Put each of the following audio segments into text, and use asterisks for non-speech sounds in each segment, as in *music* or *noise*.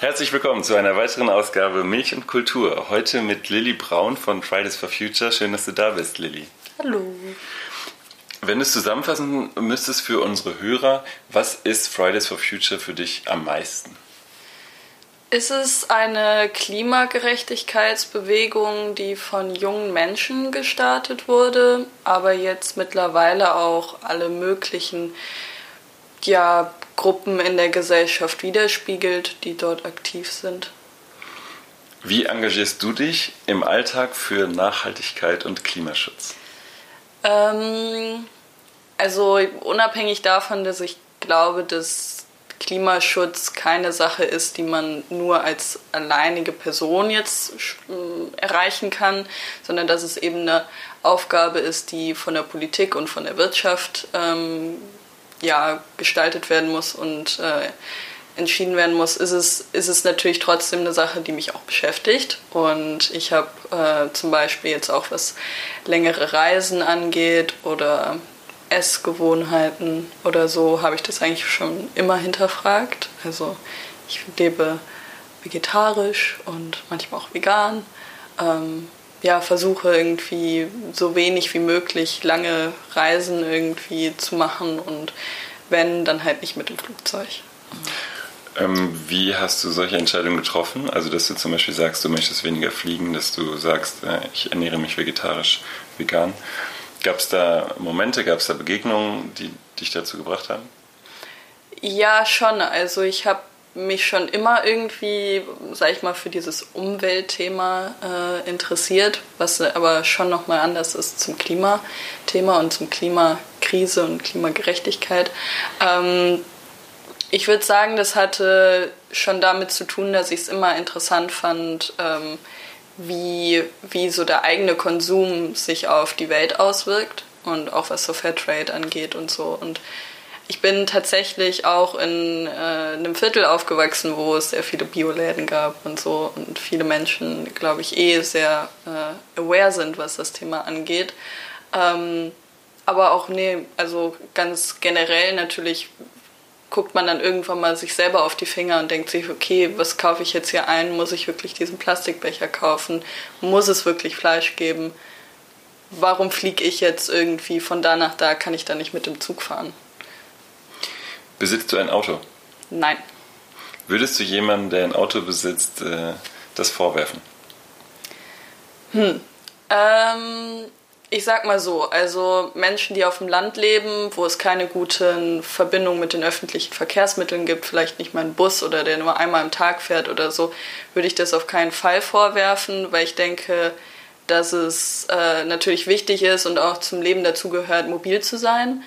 Herzlich willkommen zu einer weiteren Ausgabe Milch und Kultur. Heute mit Lilly Braun von Fridays for Future. Schön, dass du da bist, Lilly. Hallo. Wenn du es zusammenfassen müsstest für unsere Hörer, was ist Fridays for Future für dich am meisten? Ist es eine Klimagerechtigkeitsbewegung, die von jungen Menschen gestartet wurde, aber jetzt mittlerweile auch alle möglichen ja, Gruppen in der Gesellschaft widerspiegelt, die dort aktiv sind. Wie engagierst du dich im Alltag für Nachhaltigkeit und Klimaschutz? Ähm, also unabhängig davon, dass ich glaube, dass Klimaschutz keine Sache ist, die man nur als alleinige Person jetzt erreichen kann, sondern dass es eben eine Aufgabe ist, die von der Politik und von der Wirtschaft ähm, ja, gestaltet werden muss und äh, entschieden werden muss, ist es, ist es natürlich trotzdem eine Sache, die mich auch beschäftigt. Und ich habe äh, zum Beispiel jetzt auch was längere Reisen angeht oder Essgewohnheiten oder so, habe ich das eigentlich schon immer hinterfragt. Also ich lebe vegetarisch und manchmal auch vegan. Ähm, ja, versuche irgendwie so wenig wie möglich lange Reisen irgendwie zu machen und wenn, dann halt nicht mit dem Flugzeug. Ähm, wie hast du solche Entscheidungen getroffen? Also, dass du zum Beispiel sagst, du möchtest weniger fliegen, dass du sagst, äh, ich ernähre mich vegetarisch, vegan. Gab es da Momente, gab es da Begegnungen, die dich dazu gebracht haben? Ja, schon. Also ich habe mich schon immer irgendwie, sag ich mal, für dieses Umweltthema äh, interessiert, was aber schon nochmal anders ist zum Klimathema und zum Klimakrise und Klimagerechtigkeit. Ähm, ich würde sagen, das hatte schon damit zu tun, dass ich es immer interessant fand, ähm, wie, wie so der eigene Konsum sich auf die Welt auswirkt und auch was so Fairtrade angeht und so. Und ich bin tatsächlich auch in äh, einem Viertel aufgewachsen, wo es sehr viele Bioläden gab und so und viele Menschen, glaube ich, eh sehr äh, aware sind, was das Thema angeht. Ähm, aber auch, nee, also ganz generell natürlich guckt man dann irgendwann mal sich selber auf die Finger und denkt sich, okay, was kaufe ich jetzt hier ein? Muss ich wirklich diesen Plastikbecher kaufen? Muss es wirklich Fleisch geben? Warum fliege ich jetzt irgendwie von da nach da? Kann ich da nicht mit dem Zug fahren? Besitzt du ein Auto? Nein. Würdest du jemandem, der ein Auto besitzt, äh, das vorwerfen? Hm. Ähm, ich sag mal so, also Menschen, die auf dem Land leben, wo es keine guten Verbindungen mit den öffentlichen Verkehrsmitteln gibt, vielleicht nicht mal einen Bus oder der nur einmal am Tag fährt oder so, würde ich das auf keinen Fall vorwerfen, weil ich denke, dass es äh, natürlich wichtig ist und auch zum Leben dazugehört, mobil zu sein.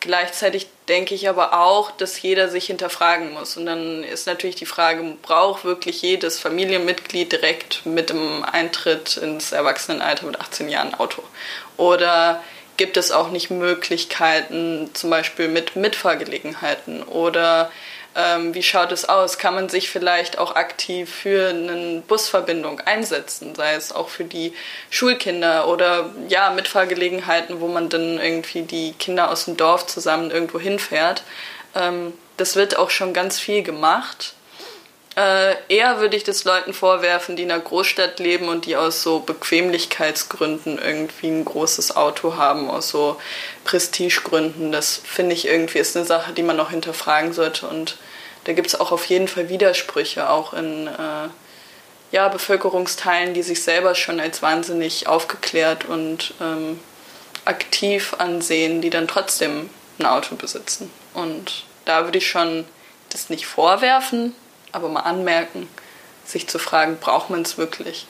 Gleichzeitig denke ich aber auch, dass jeder sich hinterfragen muss. Und dann ist natürlich die Frage, braucht wirklich jedes Familienmitglied direkt mit dem Eintritt ins Erwachsenenalter mit 18 Jahren ein Auto? Oder gibt es auch nicht Möglichkeiten, zum Beispiel mit Mitfahrgelegenheiten? Oder ähm, wie schaut es aus? Kann man sich vielleicht auch aktiv für eine Busverbindung einsetzen, sei es auch für die Schulkinder oder ja, Mitfahrgelegenheiten, wo man dann irgendwie die Kinder aus dem Dorf zusammen irgendwo hinfährt. Ähm, das wird auch schon ganz viel gemacht. Äh, eher würde ich das Leuten vorwerfen, die in einer Großstadt leben und die aus so Bequemlichkeitsgründen irgendwie ein großes Auto haben, aus so Prestigegründen. Das finde ich irgendwie ist eine Sache, die man noch hinterfragen sollte. Und da gibt es auch auf jeden Fall Widersprüche, auch in äh, ja, Bevölkerungsteilen, die sich selber schon als wahnsinnig aufgeklärt und ähm, aktiv ansehen, die dann trotzdem ein Auto besitzen. Und da würde ich schon das nicht vorwerfen, aber mal anmerken, sich zu fragen, braucht man es wirklich?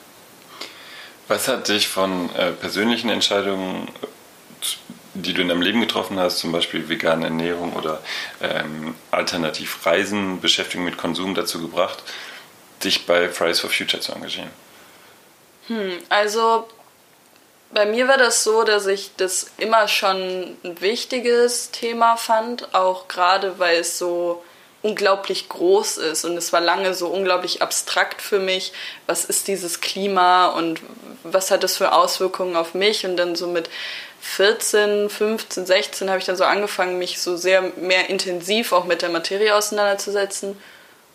Was hat dich von äh, persönlichen Entscheidungen, die du in deinem Leben getroffen hast, zum Beispiel vegane Ernährung oder ähm, alternativ Reisen, Beschäftigung mit Konsum dazu gebracht, dich bei Fridays for Future zu engagieren? Hm, also bei mir war das so, dass ich das immer schon ein wichtiges Thema fand, auch gerade weil es so unglaublich groß ist und es war lange so unglaublich abstrakt für mich, was ist dieses Klima und was hat das für Auswirkungen auf mich und dann so mit 14, 15, 16 habe ich dann so angefangen, mich so sehr mehr intensiv auch mit der Materie auseinanderzusetzen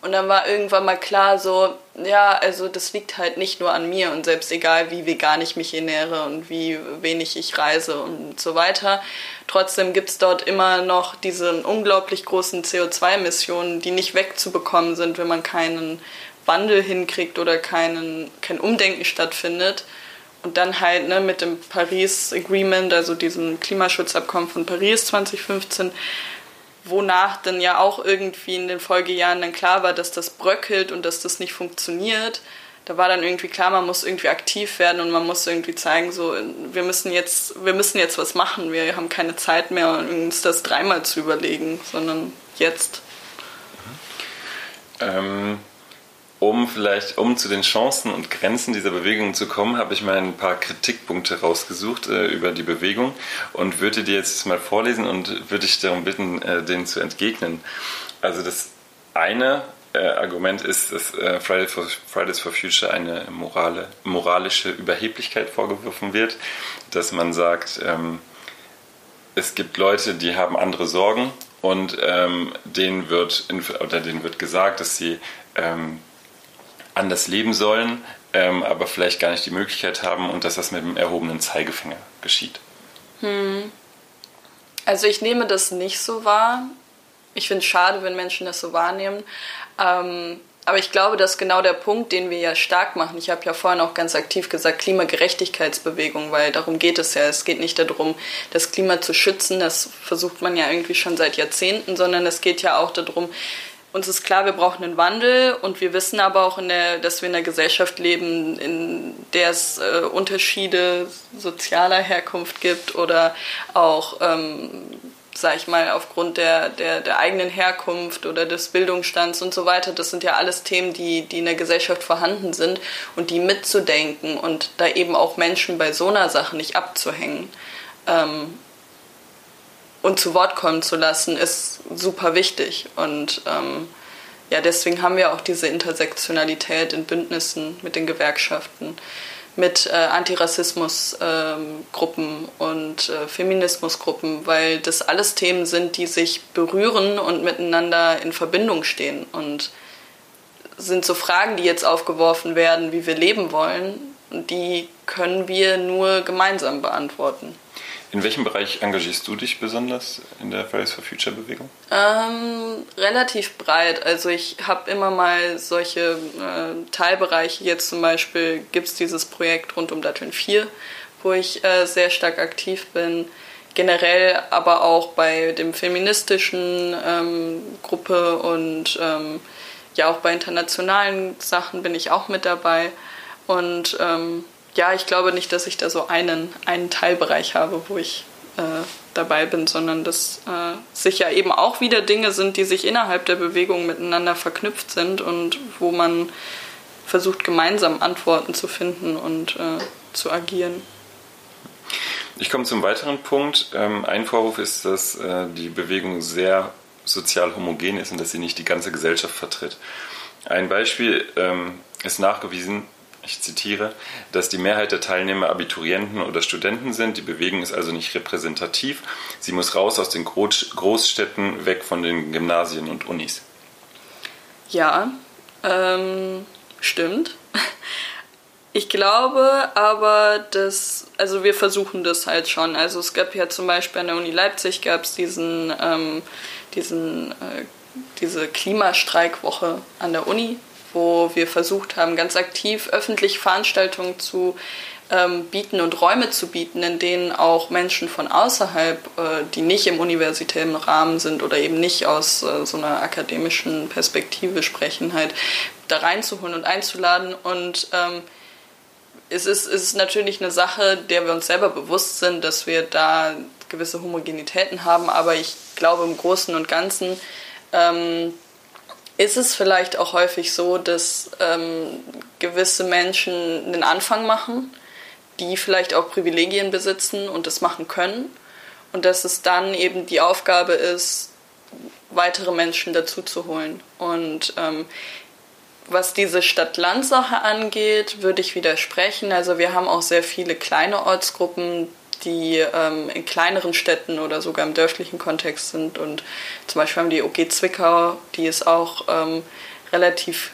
Und dann war irgendwann mal klar, so, ja, also das liegt halt nicht nur an mir und selbst egal, wie vegan ich mich ernähre und wie wenig ich reise und so weiter. Trotzdem gibt es dort immer noch diese unglaublich großen CO2-Emissionen, die nicht wegzubekommen sind, wenn man keinen Wandel hinkriegt oder keinen, kein Umdenken stattfindet. Und dann halt ne, mit dem Paris Agreement, also diesem Klimaschutzabkommen von Paris 2015, wonach dann ja auch irgendwie in den Folgejahren dann klar war, dass das bröckelt und dass das nicht funktioniert. Da war dann irgendwie klar, man muss irgendwie aktiv werden und man muss irgendwie zeigen, so wir müssen jetzt, wir müssen jetzt was machen. Wir haben keine Zeit mehr, uns das dreimal zu überlegen, sondern jetzt. Ähm, um vielleicht, um zu den Chancen und Grenzen dieser Bewegung zu kommen, habe ich mal ein paar Kritikpunkte rausgesucht äh, über die Bewegung und würde dir jetzt mal vorlesen und würde dich darum bitten, äh, denen zu entgegnen. Also das eine äh, Argument ist, dass äh, Fridays, for, Fridays for Future eine morale, moralische Überheblichkeit vorgeworfen wird, dass man sagt, ähm, es gibt Leute, die haben andere Sorgen und ähm, denen wird oder denen wird gesagt, dass sie ähm, anders leben sollen, ähm, aber vielleicht gar nicht die Möglichkeit haben und dass das mit dem erhobenen Zeigefinger geschieht. Hm. Also ich nehme das nicht so wahr. Ich finde es schade, wenn Menschen das so wahrnehmen. Ähm, aber ich glaube, das ist genau der Punkt, den wir ja stark machen. Ich habe ja vorhin auch ganz aktiv gesagt, Klimagerechtigkeitsbewegung, weil darum geht es ja. Es geht nicht darum, das Klima zu schützen, das versucht man ja irgendwie schon seit Jahrzehnten, sondern es geht ja auch darum, uns ist klar, wir brauchen einen Wandel und wir wissen aber auch, der, dass wir in einer Gesellschaft leben, in der es äh, Unterschiede sozialer Herkunft gibt oder auch, ähm, sag ich mal, aufgrund der, der, der eigenen Herkunft oder des Bildungsstands und so weiter. Das sind ja alles Themen, die, die in der Gesellschaft vorhanden sind und die mitzudenken und da eben auch Menschen bei so einer Sache nicht abzuhängen. Ähm, und zu Wort kommen zu lassen, ist super wichtig. Und ähm, ja, deswegen haben wir auch diese Intersektionalität in Bündnissen mit den Gewerkschaften, mit äh, Antirassismusgruppen ähm, und äh, Feminismusgruppen, weil das alles Themen sind, die sich berühren und miteinander in Verbindung stehen. Und sind so Fragen, die jetzt aufgeworfen werden, wie wir leben wollen, die können wir nur gemeinsam beantworten. In welchem Bereich engagierst du dich besonders in der Fridays for Future Bewegung? Ähm, relativ breit. Also ich habe immer mal solche äh, Teilbereiche. Jetzt zum Beispiel gibt es dieses Projekt rund um Datteln 4, wo ich äh, sehr stark aktiv bin. Generell aber auch bei dem feministischen ähm, Gruppe und ähm, ja auch bei internationalen Sachen bin ich auch mit dabei. Und ähm, ja, ich glaube nicht, dass ich da so einen, einen Teilbereich habe, wo ich äh, dabei bin, sondern dass äh, sicher eben auch wieder Dinge sind, die sich innerhalb der Bewegung miteinander verknüpft sind und wo man versucht, gemeinsam Antworten zu finden und äh, zu agieren. Ich komme zum weiteren Punkt. Ähm, ein Vorwurf ist, dass äh, die Bewegung sehr sozial homogen ist und dass sie nicht die ganze Gesellschaft vertritt. Ein Beispiel ähm, ist nachgewiesen, ich zitiere, dass die Mehrheit der Teilnehmer Abiturienten oder Studenten sind. Die Bewegung ist also nicht repräsentativ. Sie muss raus aus den Großstädten, weg von den Gymnasien und Unis. Ja, ähm, stimmt. Ich glaube aber, dass, also wir versuchen das halt schon. Also es gab ja zum Beispiel an der Uni Leipzig gab es diesen, ähm, diesen, äh, diese Klimastreikwoche an der Uni, wo wir versucht haben, ganz aktiv öffentlich Veranstaltungen zu ähm, bieten und Räume zu bieten, in denen auch Menschen von außerhalb, äh, die nicht im universitären Rahmen sind oder eben nicht aus äh, so einer akademischen Perspektive sprechen, halt da reinzuholen und einzuladen. Und ähm, es, ist, es ist natürlich eine Sache, der wir uns selber bewusst sind, dass wir da gewisse Homogenitäten haben, aber ich glaube im Großen und Ganzen ähm, ist es vielleicht auch häufig so, dass ähm, gewisse Menschen den Anfang machen, die vielleicht auch Privilegien besitzen und das machen können. Und dass es dann eben die Aufgabe ist, weitere Menschen dazu zu holen. Und ähm, was diese Stadt-Land-Sache angeht, würde ich widersprechen. Also wir haben auch sehr viele kleine Ortsgruppen, die ähm, in kleineren Städten oder sogar im dörflichen Kontext sind. Und zum Beispiel haben die OG Zwickau, die ist auch ähm, relativ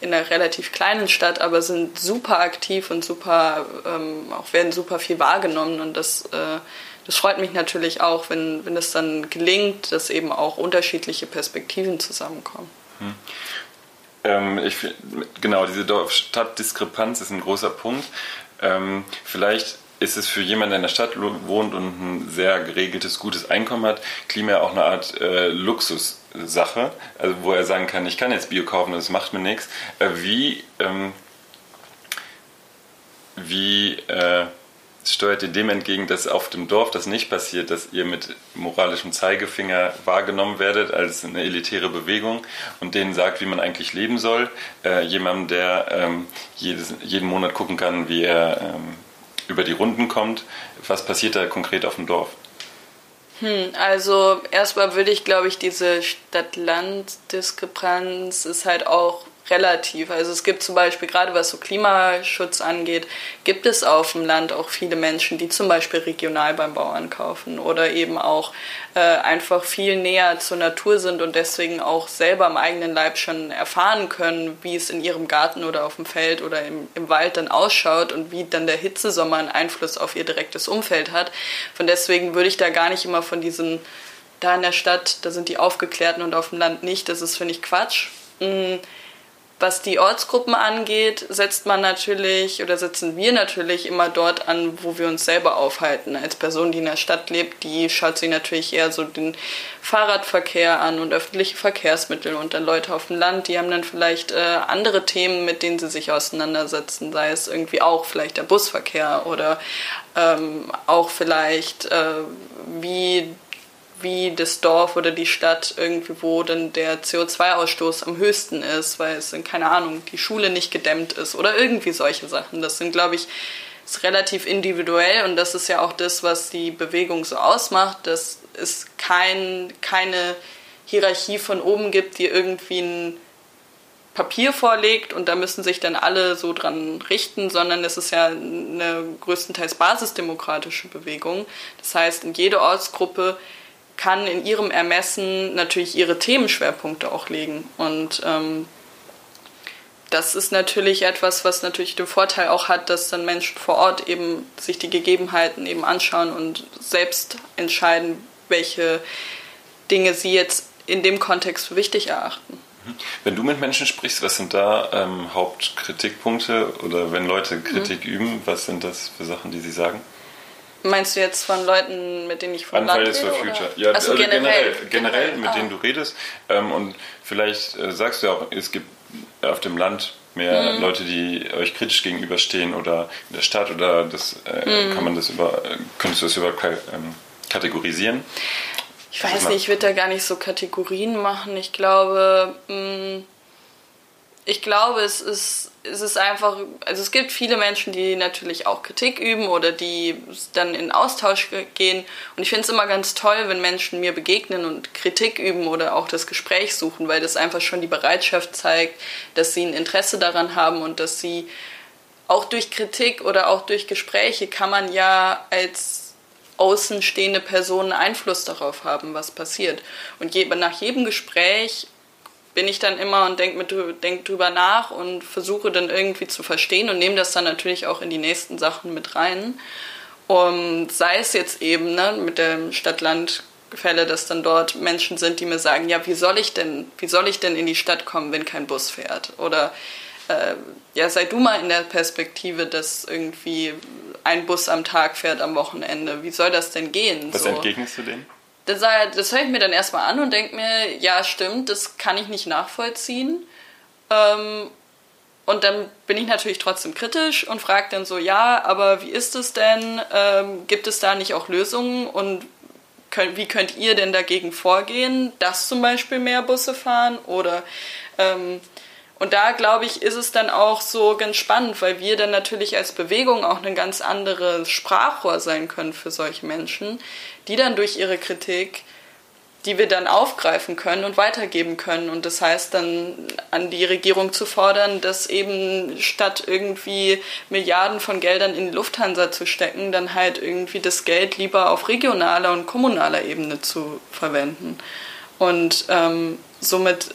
in einer relativ kleinen Stadt, aber sind super aktiv und super, ähm, auch werden super viel wahrgenommen und das, äh, das freut mich natürlich auch, wenn, wenn es dann gelingt, dass eben auch unterschiedliche Perspektiven zusammenkommen. Hm. Ähm, ich, genau, diese Dorf-Stadt-Diskrepanz ist ein großer Punkt. Ähm, vielleicht ist es für jemanden, der in der Stadt wohnt und ein sehr geregeltes, gutes Einkommen hat, Klima auch eine Art äh, Luxussache, also wo er sagen kann, ich kann jetzt Bio kaufen, das macht mir nichts. Äh, wie ähm, wie äh, steuert ihr dem entgegen, dass auf dem Dorf das nicht passiert, dass ihr mit moralischem Zeigefinger wahrgenommen werdet als eine elitäre Bewegung und denen sagt, wie man eigentlich leben soll? Äh, jemandem, der ähm, jedes, jeden Monat gucken kann, wie er ähm, über die Runden kommt. Was passiert da konkret auf dem Dorf? Hm, also erstmal würde ich, glaube ich, diese Stadt-Land-Diskrepanz ist halt auch relativ. Also es gibt zum Beispiel, gerade was so Klimaschutz angeht, gibt es auf dem Land auch viele Menschen, die zum Beispiel regional beim Bauern kaufen oder eben auch äh, einfach viel näher zur Natur sind und deswegen auch selber am eigenen Leib schon erfahren können, wie es in ihrem Garten oder auf dem Feld oder im, im Wald dann ausschaut und wie dann der Hitzesommer einen Einfluss auf ihr direktes Umfeld hat. Von deswegen würde ich da gar nicht immer von diesen da in der Stadt, da sind die Aufgeklärten und auf dem Land nicht. Das ist, finde ich, Quatsch. Hm was die Ortsgruppen angeht, setzt man natürlich oder setzen wir natürlich immer dort an, wo wir uns selber aufhalten. Als Person, die in der Stadt lebt, die schaut sich natürlich eher so den Fahrradverkehr an und öffentliche Verkehrsmittel und dann Leute auf dem Land, die haben dann vielleicht äh, andere Themen, mit denen sie sich auseinandersetzen, sei es irgendwie auch vielleicht der Busverkehr oder ähm, auch vielleicht äh, wie wie das Dorf oder die Stadt irgendwie, wo dann der CO2-Ausstoß am höchsten ist, weil es, keine Ahnung, die Schule nicht gedämmt ist oder irgendwie solche Sachen. Das sind, glaube ich, ist relativ individuell und das ist ja auch das, was die Bewegung so ausmacht, dass es kein, keine Hierarchie von oben gibt, die irgendwie ein Papier vorlegt und da müssen sich dann alle so dran richten, sondern es ist ja eine größtenteils basisdemokratische Bewegung. Das heißt, in jede Ortsgruppe kann in ihrem Ermessen natürlich ihre Themenschwerpunkte auch legen. Und ähm, das ist natürlich etwas, was natürlich den Vorteil auch hat, dass dann Menschen vor Ort eben sich die Gegebenheiten eben anschauen und selbst entscheiden, welche Dinge sie jetzt in dem Kontext für wichtig erachten. Wenn du mit Menschen sprichst, was sind da ähm, Hauptkritikpunkte oder wenn Leute Kritik mhm. üben, was sind das für Sachen, die sie sagen? Meinst du jetzt von Leuten, mit denen ich von Fridays for Future. Ja, also, also generell, generell, generell, mit ah. denen du redest. Ähm, und vielleicht äh, sagst du auch, es gibt auf dem Land mehr mhm. Leute, die euch kritisch gegenüberstehen oder in der Stadt oder das äh, mhm. kann man das über, könntest du das über ähm, kategorisieren? Ich weiß nicht, ich würde da gar nicht so Kategorien machen. Ich glaube, mh, mm, ich glaube, es ist, es ist einfach, also es gibt viele Menschen, die natürlich auch Kritik üben oder die dann in Austausch gehen. Und ich finde es immer ganz toll, wenn Menschen mir begegnen und Kritik üben oder auch das Gespräch suchen, weil das einfach schon die Bereitschaft zeigt, dass sie ein Interesse daran haben und dass sie auch durch Kritik oder auch durch Gespräche kann man ja als außenstehende Person Einfluss darauf haben, was passiert. Und je, nach jedem Gespräch bin ich dann immer und denke denk drüber nach und versuche dann irgendwie zu verstehen und nehme das dann natürlich auch in die nächsten Sachen mit rein. Und sei es jetzt eben ne, mit dem Stadt-Land-Gefälle, dass dann dort Menschen sind, die mir sagen, ja, wie soll ich denn, wie soll ich denn in die Stadt kommen, wenn kein Bus fährt? Oder äh, ja, sei du mal in der Perspektive, dass irgendwie ein Bus am Tag fährt am Wochenende. Wie soll das denn gehen? Was so? entgegnest du denen? Das, das höre ich mir dann erstmal an und denke mir, ja, stimmt, das kann ich nicht nachvollziehen. Ähm, und dann bin ich natürlich trotzdem kritisch und frage dann so, ja, aber wie ist es denn? Ähm, gibt es da nicht auch Lösungen und könnt, wie könnt ihr denn dagegen vorgehen, dass zum Beispiel mehr Busse fahren? Oder ähm, und da glaube ich, ist es dann auch so ganz spannend, weil wir dann natürlich als Bewegung auch ein ganz anderes Sprachrohr sein können für solche Menschen, die dann durch ihre Kritik, die wir dann aufgreifen können und weitergeben können. Und das heißt dann an die Regierung zu fordern, dass eben statt irgendwie Milliarden von Geldern in die Lufthansa zu stecken, dann halt irgendwie das Geld lieber auf regionaler und kommunaler Ebene zu verwenden. Und ähm, somit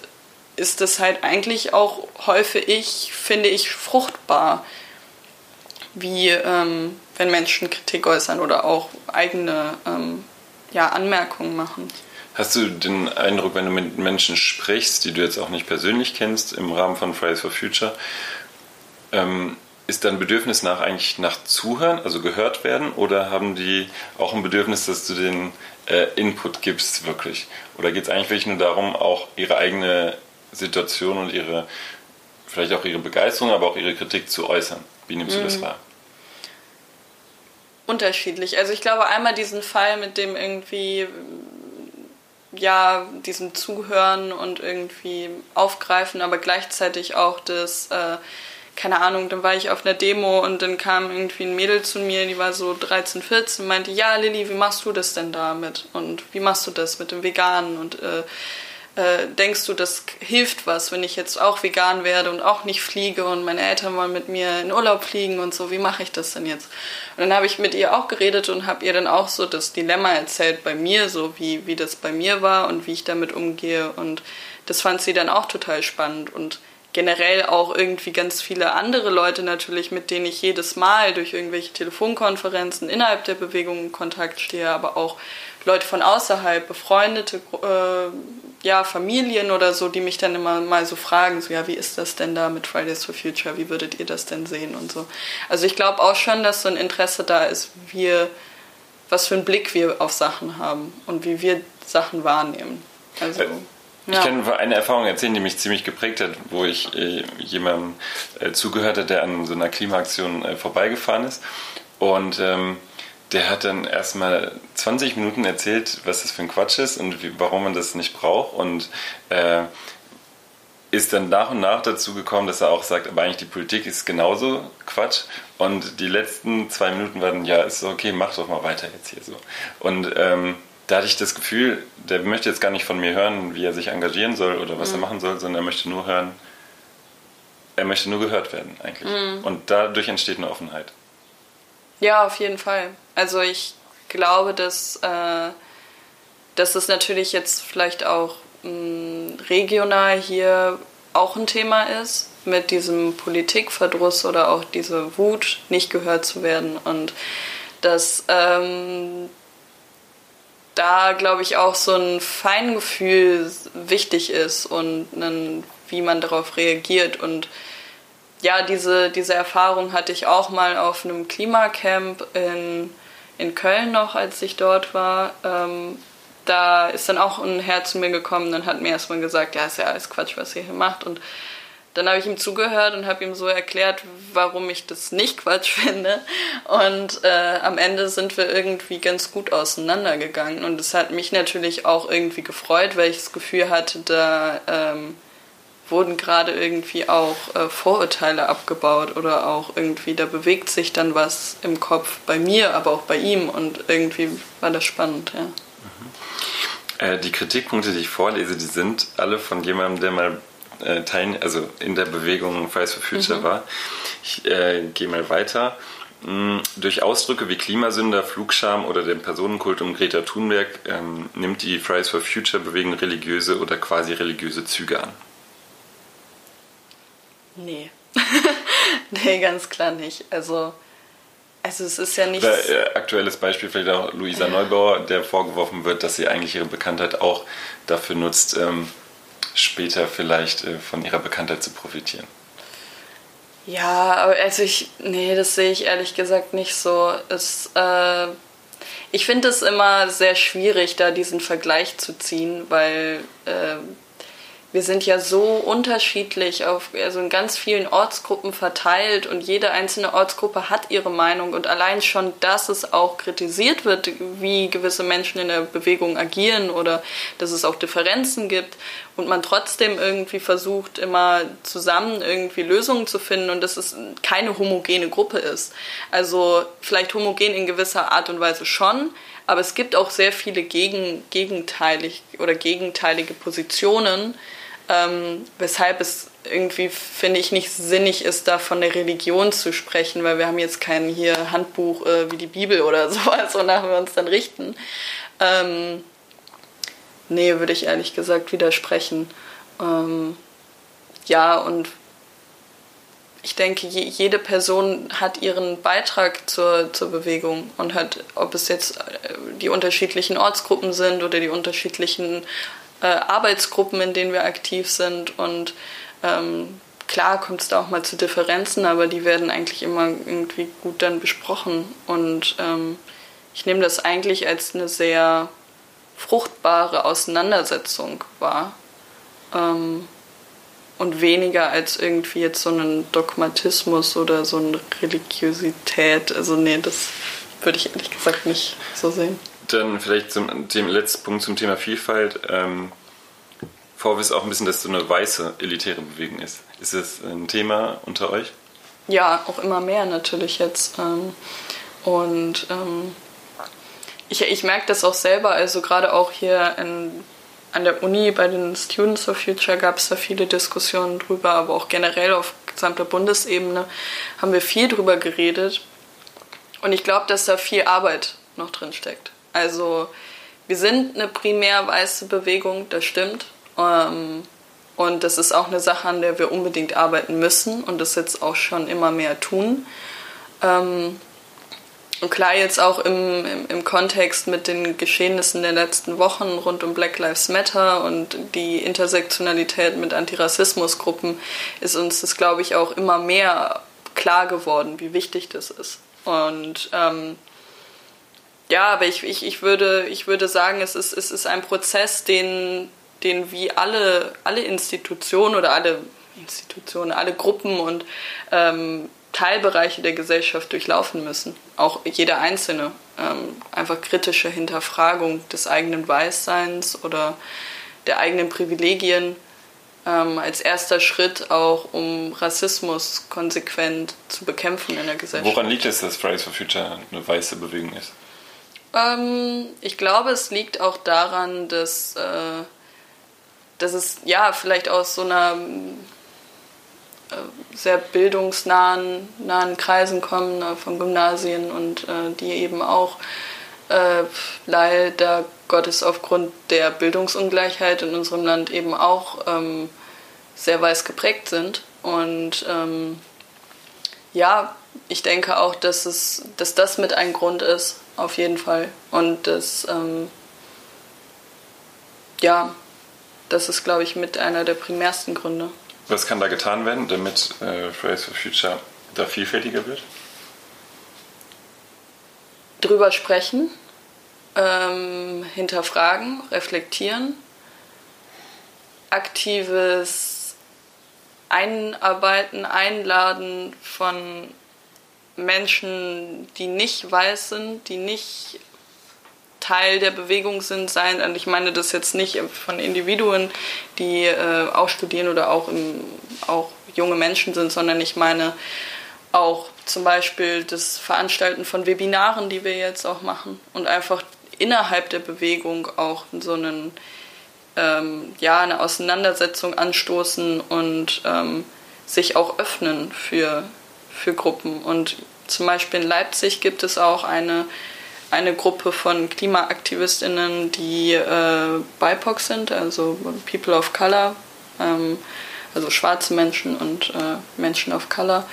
ist das halt eigentlich auch häufig, finde ich, fruchtbar, wie ähm, wenn Menschen Kritik äußern oder auch eigene ähm, ja, Anmerkungen machen. Hast du den Eindruck, wenn du mit Menschen sprichst, die du jetzt auch nicht persönlich kennst, im Rahmen von Fridays for Future, ähm, ist dein Bedürfnis nach eigentlich nach Zuhören, also gehört werden, oder haben die auch ein Bedürfnis, dass du den äh, Input gibst, wirklich? Oder geht es eigentlich wirklich nur darum, auch ihre eigene Situation und ihre, vielleicht auch ihre Begeisterung, aber auch ihre Kritik zu äußern? Wie nimmst du das mhm. wahr? Unterschiedlich. Also ich glaube einmal diesen Fall mit dem irgendwie ja, diesem Zuhören und irgendwie aufgreifen, aber gleichzeitig auch das, äh, keine Ahnung, dann war ich auf einer Demo und dann kam irgendwie ein Mädel zu mir, die war so 13, 14, meinte, ja, Lilly, wie machst du das denn damit? Und wie machst du das mit dem Veganen? Und äh, äh, denkst du, das hilft was, wenn ich jetzt auch vegan werde und auch nicht fliege und meine Eltern wollen mit mir in Urlaub fliegen und so, wie mache ich das denn jetzt? Und dann habe ich mit ihr auch geredet und habe ihr dann auch so das Dilemma erzählt bei mir, so wie, wie das bei mir war und wie ich damit umgehe und das fand sie dann auch total spannend und generell auch irgendwie ganz viele andere Leute natürlich, mit denen ich jedes Mal durch irgendwelche Telefonkonferenzen innerhalb der Bewegung in Kontakt stehe, aber auch Leute von außerhalb, befreundete äh, ja, Familien oder so, die mich dann immer mal so fragen, so ja, wie ist das denn da mit Fridays for Future, wie würdet ihr das denn sehen und so. Also ich glaube auch schon, dass so ein Interesse da ist, wir, was für einen Blick wir auf Sachen haben und wie wir Sachen wahrnehmen. Also, ich ja. kann eine Erfahrung erzählen, die mich ziemlich geprägt hat, wo ich äh, jemandem äh, zugehört habe, der an so einer Klimaaktion äh, vorbeigefahren ist. Und ähm, der hat dann erstmal 20 Minuten erzählt, was das für ein Quatsch ist und wie, warum man das nicht braucht und äh, ist dann nach und nach dazu gekommen, dass er auch sagt, aber eigentlich die Politik ist genauso Quatsch. Und die letzten zwei Minuten waren, ja, ist okay, mach doch mal weiter jetzt hier so. Und ähm, da hatte ich das Gefühl, der möchte jetzt gar nicht von mir hören, wie er sich engagieren soll oder was mhm. er machen soll, sondern er möchte nur hören, er möchte nur gehört werden eigentlich. Mhm. Und dadurch entsteht eine Offenheit. Ja, auf jeden Fall. Also ich glaube, dass, äh, dass es natürlich jetzt vielleicht auch mh, mm, regional hier auch ein Thema ist, mit diesem Politikverdruss oder auch diese Wut nicht gehört zu werden. Und dass ähm, da, glaube ich, auch so ein Feingefühl wichtig ist und ein, wie man darauf reagiert. Und ja, diese, diese Erfahrung hatte ich auch mal auf einem Klimacamp in, in Köln noch, als ich dort war. Ähm, da ist dann auch ein Herr zu mir gekommen und hat mir erstmal gesagt, ja, ist ja alles Quatsch, was ihr hier macht. Und dann habe ich ihm zugehört und habe ihm so erklärt, warum ich das nicht Quatsch *laughs* finde. Und äh, am Ende sind wir irgendwie ganz gut auseinandergegangen. Und es hat mich natürlich auch irgendwie gefreut, weil ich das Gefühl hatte, da ähm, wurden gerade irgendwie auch äh, Vorurteile abgebaut oder auch irgendwie, da bewegt sich dann was im Kopf bei mir, aber auch bei ihm und irgendwie war das spannend, ja. Mhm. Äh, die Kritikpunkte, die ich vorlese, die sind alle von jemandem, der mal äh, teil, also in der Bewegung Fridays for Future mhm. war. Ich äh, gehe mal weiter. Mhm, durch Ausdrücke wie Klimasünder, Flugscham oder den Personenkult um Greta Thunberg ähm, nimmt die Fridays for Future Bewegung religiöse oder quasi religiöse Züge an. Nee. *laughs* nee, ganz klar nicht. Also, also es ist ja nicht. Äh, aktuelles Beispiel vielleicht auch Luisa. Neubauer, der vorgeworfen wird, dass sie eigentlich ihre Bekanntheit auch dafür nutzt, ähm, später vielleicht äh, von ihrer Bekanntheit zu profitieren. Ja, aber also ich, nee, das sehe ich ehrlich gesagt nicht so. Es, äh, ich finde es immer sehr schwierig, da diesen Vergleich zu ziehen, weil äh, wir sind ja so unterschiedlich auf also in ganz vielen Ortsgruppen verteilt und jede einzelne Ortsgruppe hat ihre Meinung und allein schon, dass es auch kritisiert wird, wie gewisse Menschen in der Bewegung agieren oder dass es auch Differenzen gibt und man trotzdem irgendwie versucht immer zusammen irgendwie Lösungen zu finden und dass es keine homogene Gruppe ist. Also vielleicht homogen in gewisser Art und Weise schon, aber es gibt auch sehr viele gegen, gegenteilig oder gegenteilige Positionen ähm, weshalb es irgendwie, finde ich, nicht sinnig ist, da von der Religion zu sprechen, weil wir haben jetzt kein hier Handbuch äh, wie die Bibel oder *laughs* sowas, wonach wir uns dann richten. Ähm, nee, würde ich ehrlich gesagt widersprechen. Ähm, ja, und ich denke, jede Person hat ihren Beitrag zur, zur Bewegung und hat, ob es jetzt äh, die unterschiedlichen Ortsgruppen sind oder die unterschiedlichen äh, Arbeitsgruppen, in denen wir aktiv sind. Und ähm, klar kommt es da auch mal zu Differenzen, aber die werden eigentlich immer irgendwie gut dann besprochen. Und ähm, ich nehme das eigentlich als eine sehr fruchtbare Auseinandersetzung wahr. Ähm, und weniger als irgendwie jetzt so einen Dogmatismus oder so eine Religiosität. Also nee, das würde ich ehrlich gesagt nicht so sehen. Dann vielleicht zum dem letzten Punkt zum Thema Vielfalt. Ähm, Vorwurf auch ein bisschen, dass so eine weiße elitäre Bewegung ist. Ist das ein Thema unter euch? Ja, auch immer mehr natürlich jetzt. Ähm, und ähm, ich, ich merke das auch selber, also gerade auch hier in an der Uni bei den Students of Future gab es da viele Diskussionen drüber, aber auch generell auf gesamter Bundesebene haben wir viel drüber geredet. Und ich glaube, dass da viel Arbeit noch drin steckt. Also wir sind eine primär weiße Bewegung, das stimmt. Ähm, und das ist auch eine Sache, an der wir unbedingt arbeiten müssen und das jetzt auch schon immer mehr tun. Ähm, und klar jetzt auch im, im, im, Kontext mit den Geschehnissen der letzten Wochen rund um Black Lives Matter und die Intersektionalität mit Antirassismusgruppen ist uns das, glaube ich, auch immer mehr klar geworden, wie wichtig das ist. Und ähm, ja, aber ich, ich, ich, würde, ich würde sagen, es ist, es ist ein Prozess, den, den wie alle, alle Institutionen oder alle Institutionen, alle Gruppen und ähm, Teilbereiche der Gesellschaft durchlaufen müssen. Auch jeder Einzelne. Ähm, einfach kritische Hinterfragung des eigenen Weißseins oder der eigenen Privilegien ähm, als erster Schritt auch, um Rassismus konsequent zu bekämpfen in der Gesellschaft. Woran liegt es, dass Fridays for Future eine weiße Bewegung ist? Ähm, ich glaube, es liegt auch daran, dass, äh, dass es ja vielleicht aus so einer äh, sehr bildungsnahen nahen Kreisen kommen, äh, von Gymnasien und äh, die eben auch äh, leider Gottes aufgrund der Bildungsungleichheit in unserem Land eben auch ähm, sehr weiß geprägt sind. Und ähm, ja, ich denke auch, dass, es, dass das mit ein Grund ist, auf jeden Fall. Und das, ähm, ja, das ist, glaube ich, mit einer der primärsten Gründe. Was kann da getan werden, damit äh, Fridays for Future da vielfältiger wird? Drüber sprechen, ähm, hinterfragen, reflektieren, aktives Einarbeiten, Einladen von Menschen, die nicht weiß sind, die nicht Teil der Bewegung sind, sein. Und ich meine das jetzt nicht von Individuen, die äh, auch studieren oder auch, im, auch junge Menschen sind, sondern ich meine auch zum Beispiel das Veranstalten von Webinaren, die wir jetzt auch machen und einfach innerhalb der Bewegung auch so einen, ähm, ja, eine Auseinandersetzung anstoßen und ähm, sich auch öffnen für, für Gruppen. Und zum Beispiel in Leipzig gibt es auch eine eine Gruppe von KlimaaktivistInnen, die äh, BIPOC sind, also People of Color, ähm, also schwarze Menschen und äh, Menschen of Color,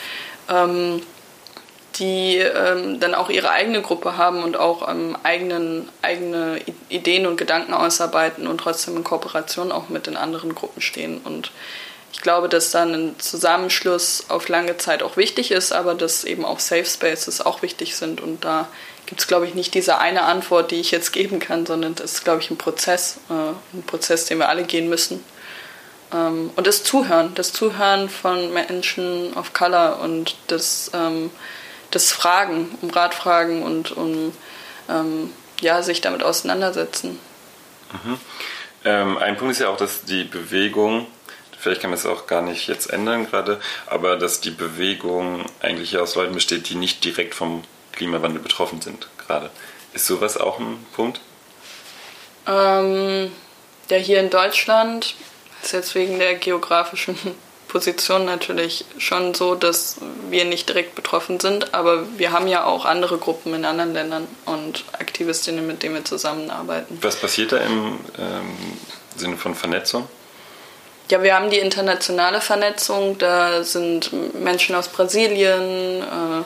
ähm, die ähm, dann auch ihre eigene Gruppe haben und auch ähm, eigenen, eigene Ideen und Gedanken ausarbeiten und trotzdem in Kooperation auch mit den anderen Gruppen stehen. Und ich glaube, dass dann ein Zusammenschluss auf lange Zeit auch wichtig ist, aber dass eben auch Safe Spaces auch wichtig sind und da gibt es, glaube ich, nicht diese eine Antwort, die ich jetzt geben kann, sondern das ist, glaube ich, ein Prozess, äh, ein Prozess, den wir alle gehen müssen. Ähm, und das Zuhören, das Zuhören von Menschen of Color und das, ähm, das Fragen, um Ratfragen und um ähm, ja, sich damit auseinandersetzen. Mhm. Ähm, ein Punkt ist ja auch, dass die Bewegung, vielleicht kann man es auch gar nicht jetzt ändern gerade, aber dass die Bewegung eigentlich aus Leuten besteht, die nicht direkt vom Klimawandel betroffen sind gerade. Ist sowas auch ein Punkt? Ähm, ja, hier in Deutschland ist jetzt wegen der geografischen Position natürlich schon so, dass wir nicht direkt betroffen sind, aber wir haben ja auch andere Gruppen in anderen Ländern und Aktivistinnen, mit denen wir zusammenarbeiten. Was passiert da im ähm, Sinne von Vernetzung? Ja, wir haben die internationale Vernetzung. Da sind Menschen aus Brasilien, äh,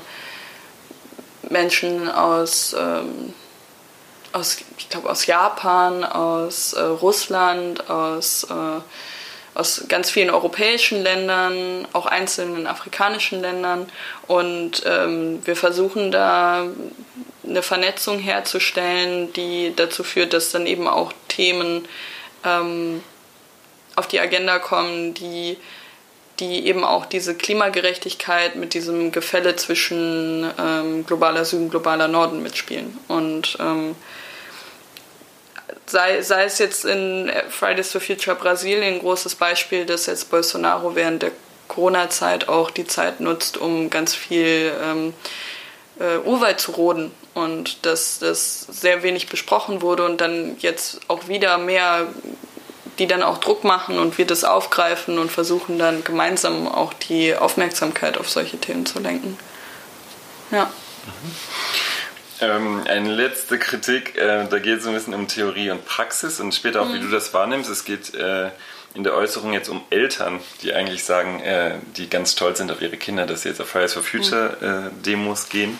Menschen aus, ähm, aus ich glaube, aus Japan, aus äh, Russland, aus, äh, aus ganz vielen europäischen Ländern, auch einzelnen afrikanischen Ländern. Und ähm, wir versuchen da eine Vernetzung herzustellen, die dazu führt, dass dann eben auch Themen ähm, auf die Agenda kommen, die, die eben auch diese Klimagerechtigkeit mit diesem Gefälle zwischen ähm, globaler Süden, globaler Norden mitspielen. Und ähm, sei, sei es jetzt in Fridays for Future Brasilien ein großes Beispiel, dass jetzt Bolsonaro während der Corona-Zeit auch die Zeit nutzt, um ganz viel ähm, äh, Urwald zu roden und dass das sehr wenig besprochen wurde und dann jetzt auch wieder mehr die dann auch Druck machen und wir das aufgreifen und versuchen dann gemeinsam auch die Aufmerksamkeit auf solche Themen zu lenken. Ja. Mhm. Ähm, eine letzte Kritik, äh, da geht es ein bisschen um Theorie und Praxis und später auch, mhm. wie du das wahrnimmst. Es geht äh, in der Äußerung jetzt um Eltern, die eigentlich sagen, äh, die ganz stolz sind auf ihre Kinder, dass sie jetzt auf Fridays for Future mhm. Äh, Demos gehen.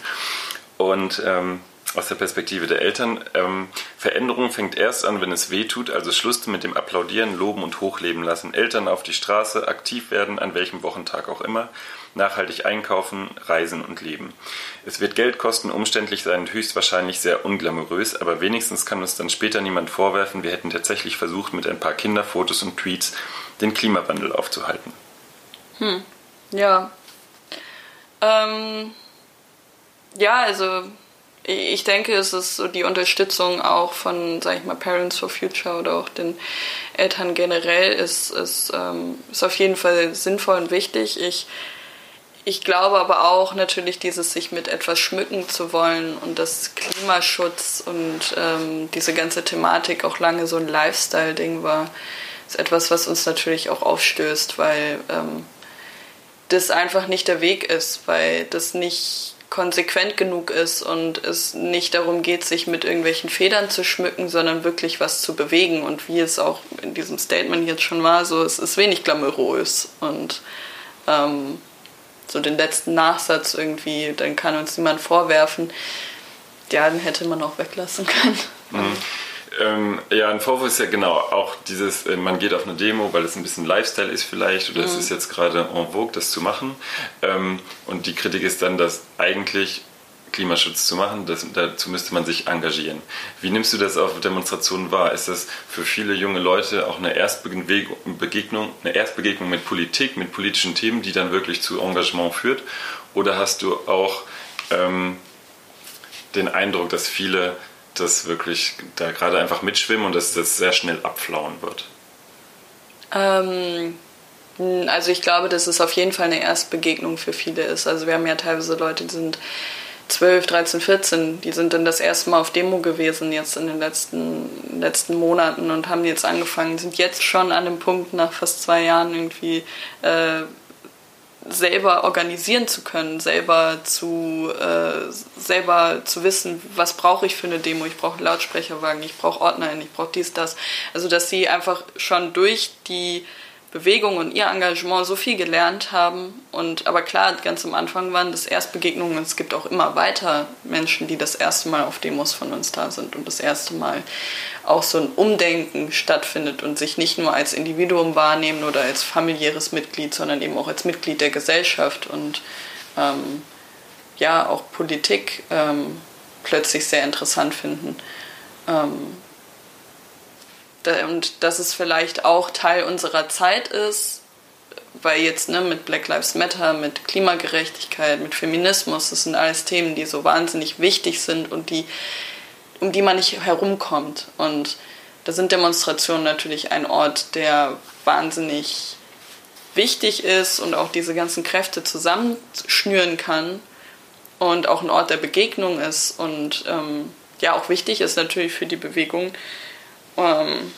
Und ähm, aus der Perspektive der Eltern. Ähm, Veränderung fängt erst an, wenn es weh tut, also Schluss mit dem Applaudieren, Loben und Hochleben lassen. Eltern auf die Straße, aktiv werden, an welchem Wochentag auch immer, nachhaltig einkaufen, reisen und leben. Es wird Geld kosten, umständlich sein und höchstwahrscheinlich sehr unglamourös, aber wenigstens kann uns dann später niemand vorwerfen, wir hätten tatsächlich versucht, mit ein paar Kinderfotos und Tweets den Klimawandel aufzuhalten. Hm, ja. Ähm, ja, also ich denke, es ist so die Unterstützung auch von, sag ich mal, Parents for Future oder auch den Eltern generell ist, ist, ähm, ist auf jeden Fall sinnvoll und wichtig. Ich, ich glaube aber auch natürlich dieses sich mit etwas schmücken zu wollen und das Klimaschutz und ähm, diese ganze Thematik auch lange so ein Lifestyle-Ding war, ist etwas, was uns natürlich auch aufstößt, weil ähm, das einfach nicht der Weg ist, weil das nicht konsequent genug ist und es nicht darum geht, sich mit irgendwelchen Federn zu schmücken, sondern wirklich was zu bewegen. Und wie es auch in diesem Statement jetzt schon war, so es ist wenig glamourös. Und ähm, so den letzten Nachsatz irgendwie, dann kann uns niemand vorwerfen. Ja, den hätte man auch weglassen können. Mhm. Ähm, ja, ein Vorwurf ist ja genau auch dieses, äh, man geht auf eine Demo, weil es ein bisschen Lifestyle ist vielleicht oder mhm. es ist jetzt gerade en vogue, das zu machen. Ähm, und die Kritik ist dann, dass eigentlich Klimaschutz zu machen, das, dazu müsste man sich engagieren. Wie nimmst du das auf Demonstrationen wahr? Ist das für viele junge Leute auch eine Erstbegegnung, eine Erstbegegnung mit Politik, mit politischen Themen, die dann wirklich zu Engagement führt? Oder hast du auch ähm, den Eindruck, dass viele das wirklich da gerade einfach mitschwimmen und dass das sehr schnell abflauen wird? Ähm, also ich glaube, dass es auf jeden Fall eine Erstbegegnung für viele ist. Also wir haben ja teilweise Leute, die sind 12, 13, 14, die sind dann das erste Mal auf Demo gewesen jetzt in den letzten, letzten Monaten und haben jetzt angefangen, sind jetzt schon an dem Punkt nach fast zwei Jahren irgendwie äh, selber organisieren zu können, selber zu, äh, selber zu wissen, was brauche ich für eine Demo. Ich brauche Lautsprecherwagen, ich brauche Ordner, ich brauche dies, das. Also dass sie einfach schon durch die Bewegung und ihr Engagement so viel gelernt haben. Und aber klar, ganz am Anfang waren das Erstbegegnungen. Es gibt auch immer weiter Menschen, die das erste Mal auf Demos von uns da sind und das erste Mal auch so ein Umdenken stattfindet und sich nicht nur als Individuum wahrnehmen oder als familiäres Mitglied, sondern eben auch als Mitglied der Gesellschaft und ähm, ja auch Politik ähm, plötzlich sehr interessant finden. Ähm, und dass es vielleicht auch Teil unserer Zeit ist, weil jetzt ne, mit Black Lives Matter, mit Klimagerechtigkeit, mit Feminismus, das sind alles Themen, die so wahnsinnig wichtig sind und die, um die man nicht herumkommt. Und da sind Demonstrationen natürlich ein Ort, der wahnsinnig wichtig ist und auch diese ganzen Kräfte zusammenschnüren kann und auch ein Ort der Begegnung ist und ähm, ja auch wichtig ist natürlich für die Bewegung, ähm,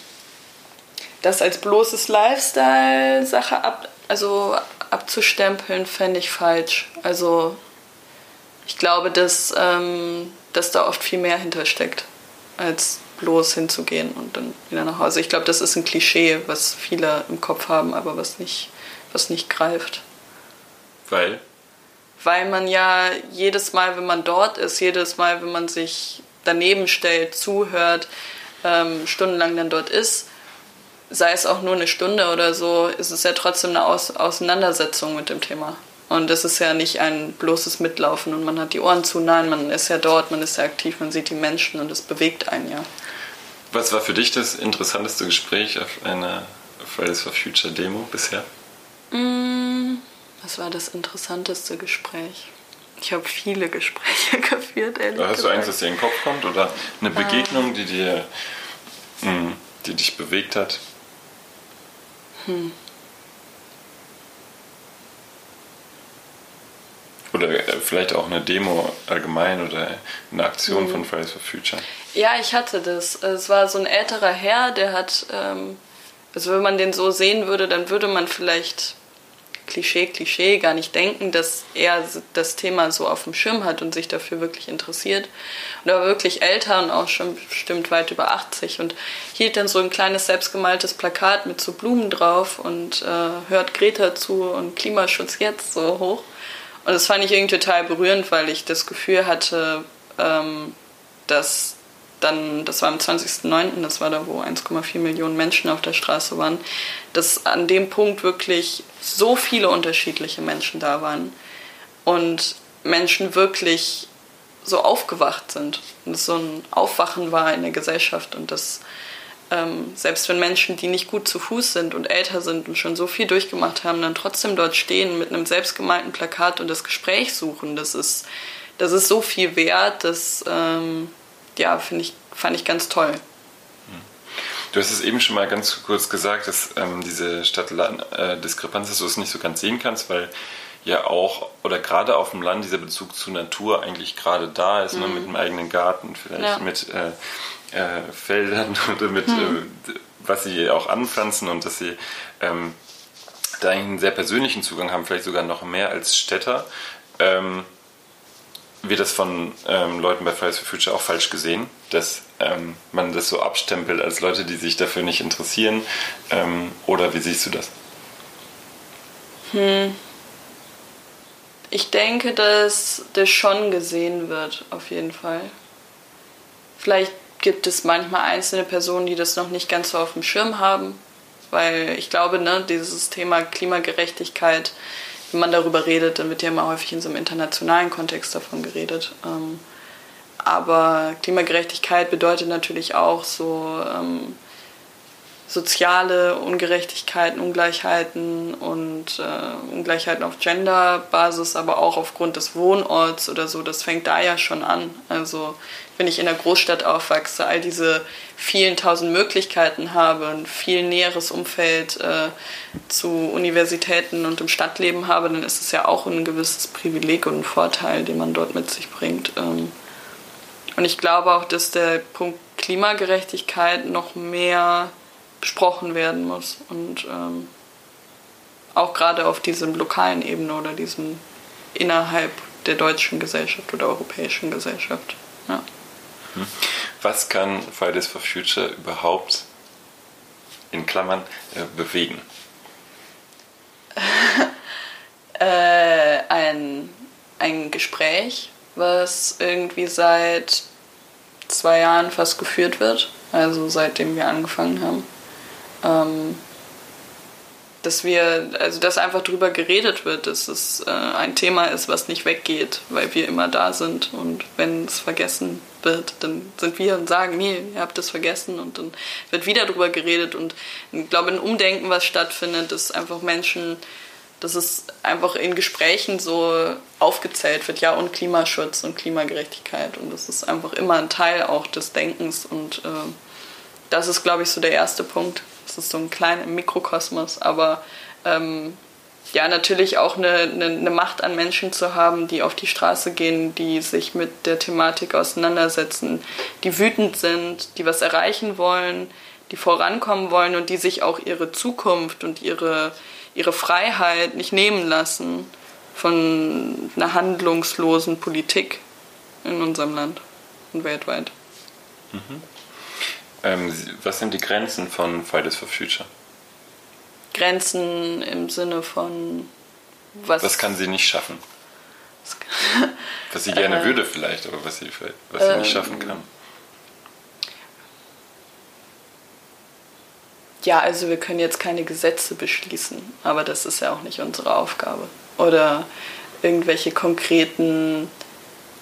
das als bloßes Lifestyle-Sache ab, also abzustempeln, fände ich falsch. Also ich glaube, dass, ähm, dass da oft viel mehr hintersteckt als bloß hinzugehen und dann wieder nach Hause. Ich glaube, das ist ein Klischee, was viele im Kopf haben, aber was nicht, was nicht greift. Weil? Weil man ja jedes Mal, wenn man dort ist, jedes Mal, wenn man sich daneben stellt, zuhört, ähm, stundenlang dann dort ist, sei es auch nur eine Stunde oder so, ist es ja trotzdem eine Aus Auseinandersetzung mit dem Thema. Und es ist ja nicht ein bloßes Mitlaufen und man hat die Ohren zu. Nein, man ist ja dort, man ist ja aktiv, man sieht die Menschen und es bewegt einen ja. Was war für dich das interessanteste Gespräch auf einer Fridays for Future Demo bisher? Mm, was war das interessanteste Gespräch? Ich habe viele Gespräche *laughs* geführt, ehrlich Hast gesagt. du eins, das dir in den Kopf kommt oder eine ah. Begegnung, die dir, mm, die dich bewegt hat? Hm. Oder äh, vielleicht auch eine Demo allgemein oder eine Aktion mhm. von Fridays for Future. Ja, ich hatte das. Es war so ein älterer Herr, der hat, ähm, also wenn man den so sehen würde, dann würde man vielleicht Klischee, Klischee gar nicht denken, dass er das Thema so auf dem Schirm hat und sich dafür wirklich interessiert. Und er war wirklich älter und auch schon bestimmt weit über 80 und hielt dann so ein kleines selbstgemaltes Plakat mit so Blumen drauf und äh, hört Greta zu und Klimaschutz jetzt so hoch. Und das fand ich irgendwie total berührend, weil ich das Gefühl hatte, ähm, dass dann, das war am 20.09., das war da, wo 1,4 Millionen Menschen auf der Straße waren, dass an dem Punkt wirklich so viele unterschiedliche Menschen da waren und Menschen wirklich so aufgewacht sind und so ein Aufwachen war in der Gesellschaft und das ähm, selbst wenn Menschen, die nicht gut zu Fuß sind und älter sind und schon so viel durchgemacht haben, dann trotzdem dort stehen mit einem selbstgemalten Plakat und das Gespräch suchen, das ist, das ist so viel wert, das ähm, ja, ich, fand ich ganz toll. Du hast es eben schon mal ganz kurz gesagt, dass ähm, diese Stadt-Land-Diskrepanz, dass du es nicht so ganz sehen kannst, weil ja auch oder gerade auf dem Land dieser Bezug zur Natur eigentlich gerade da ist, ne, mhm. ne, mit einem eigenen Garten, vielleicht ja. mit äh, äh, Feldern *laughs* oder mit mhm. äh, was sie auch anpflanzen und dass sie ähm, da eigentlich einen sehr persönlichen Zugang haben, vielleicht sogar noch mehr als Städter. Ähm, wird das von ähm, Leuten bei Fridays for Future auch falsch gesehen, dass ähm, man das so abstempelt als Leute, die sich dafür nicht interessieren? Ähm, oder wie siehst du das? Hm. Ich denke, dass das schon gesehen wird, auf jeden Fall. Vielleicht gibt es manchmal einzelne Personen, die das noch nicht ganz so auf dem Schirm haben, weil ich glaube, ne, dieses Thema Klimagerechtigkeit, wenn man darüber redet, dann wird ja immer häufig in so einem internationalen Kontext davon geredet. Ähm, aber Klimagerechtigkeit bedeutet natürlich auch so ähm, soziale Ungerechtigkeiten, Ungleichheiten und äh, Ungleichheiten auf Genderbasis, aber auch aufgrund des Wohnorts oder so, das fängt da ja schon an. Also wenn ich in einer Großstadt aufwachse, all diese vielen tausend Möglichkeiten habe, ein viel näheres Umfeld äh, zu Universitäten und im Stadtleben habe, dann ist es ja auch ein gewisses Privileg und ein Vorteil, den man dort mit sich bringt. Ähm, und ich glaube auch, dass der Punkt Klimagerechtigkeit noch mehr besprochen werden muss. Und ähm, auch gerade auf diesem lokalen Ebene oder diesem innerhalb der deutschen Gesellschaft oder europäischen Gesellschaft. Ja. Hm. Was kann Fridays for Future überhaupt in Klammern äh, bewegen? *laughs* äh, ein, ein Gespräch, was irgendwie seit zwei Jahren fast geführt wird, also seitdem wir angefangen haben ähm, dass wir, also dass einfach drüber geredet wird, dass es äh, ein Thema ist, was nicht weggeht, weil wir immer da sind. Und wenn es vergessen wird, dann sind wir und sagen, nee, ihr habt es vergessen. Und dann wird wieder drüber geredet. Und ich glaube, ein Umdenken, was stattfindet, ist einfach Menschen, dass es einfach in Gesprächen so aufgezählt wird, ja, und Klimaschutz und Klimagerechtigkeit. Und das ist einfach immer ein Teil auch des Denkens. Und äh, das ist, glaube ich, so der erste Punkt. Das ist so ein kleiner Mikrokosmos, aber ähm, ja, natürlich auch eine, eine, eine, Macht an Menschen zu haben, die auf die Straße gehen, die sich mit der Thematik auseinandersetzen, die wütend sind, die was erreichen wollen, die vorankommen wollen und die sich auch ihre Zukunft und ihre, ihre Freiheit nicht nehmen lassen von einer handlungslosen Politik in unserem Land und weltweit. Mhm. Ähm, was sind die Grenzen von Fridays for Future? Grenzen im Sinne von was. Was kann sie nicht schaffen? *laughs* was sie gerne äh, würde vielleicht, aber was sie, was sie nicht schaffen kann. Ja, also wir können jetzt keine Gesetze beschließen, aber das ist ja auch nicht unsere Aufgabe. Oder irgendwelche konkreten,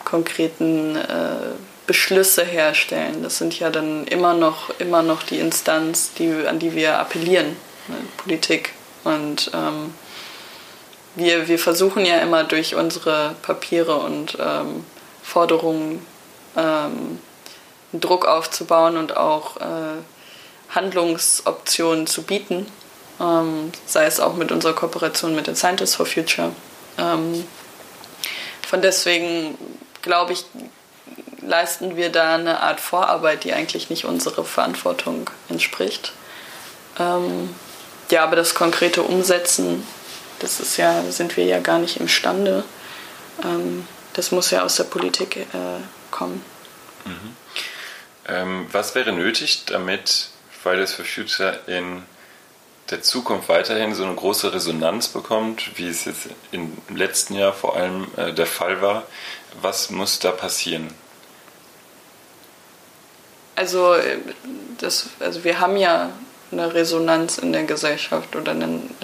konkreten äh, Beschlüsse herstellen. Das sind ja dann immer noch, immer noch die Instanz, die, an die wir appellieren, ne, Politik. Und ähm, wir, wir versuchen ja immer durch unsere Papiere und ähm, Forderungen ähm, Druck aufzubauen und auch äh, Handlungsoptionen zu bieten, ähm, sei es auch mit unserer Kooperation mit den Scientists for Future. Ähm, von deswegen glaube ich, leisten wir da eine Art Vorarbeit, die eigentlich nicht unserer Verantwortung entspricht. Ähm, ja, aber das konkrete Umsetzen, das ist ja, sind wir ja gar nicht imstande. Ähm, das muss ja aus der Politik äh, kommen. Mhm. Ähm, was wäre nötig, damit Fridays for Future in der Zukunft weiterhin so eine große Resonanz bekommt, wie es jetzt im letzten Jahr vor allem äh, der Fall war? Was muss da passieren? Also, das, also wir haben ja eine Resonanz in der Gesellschaft oder einen,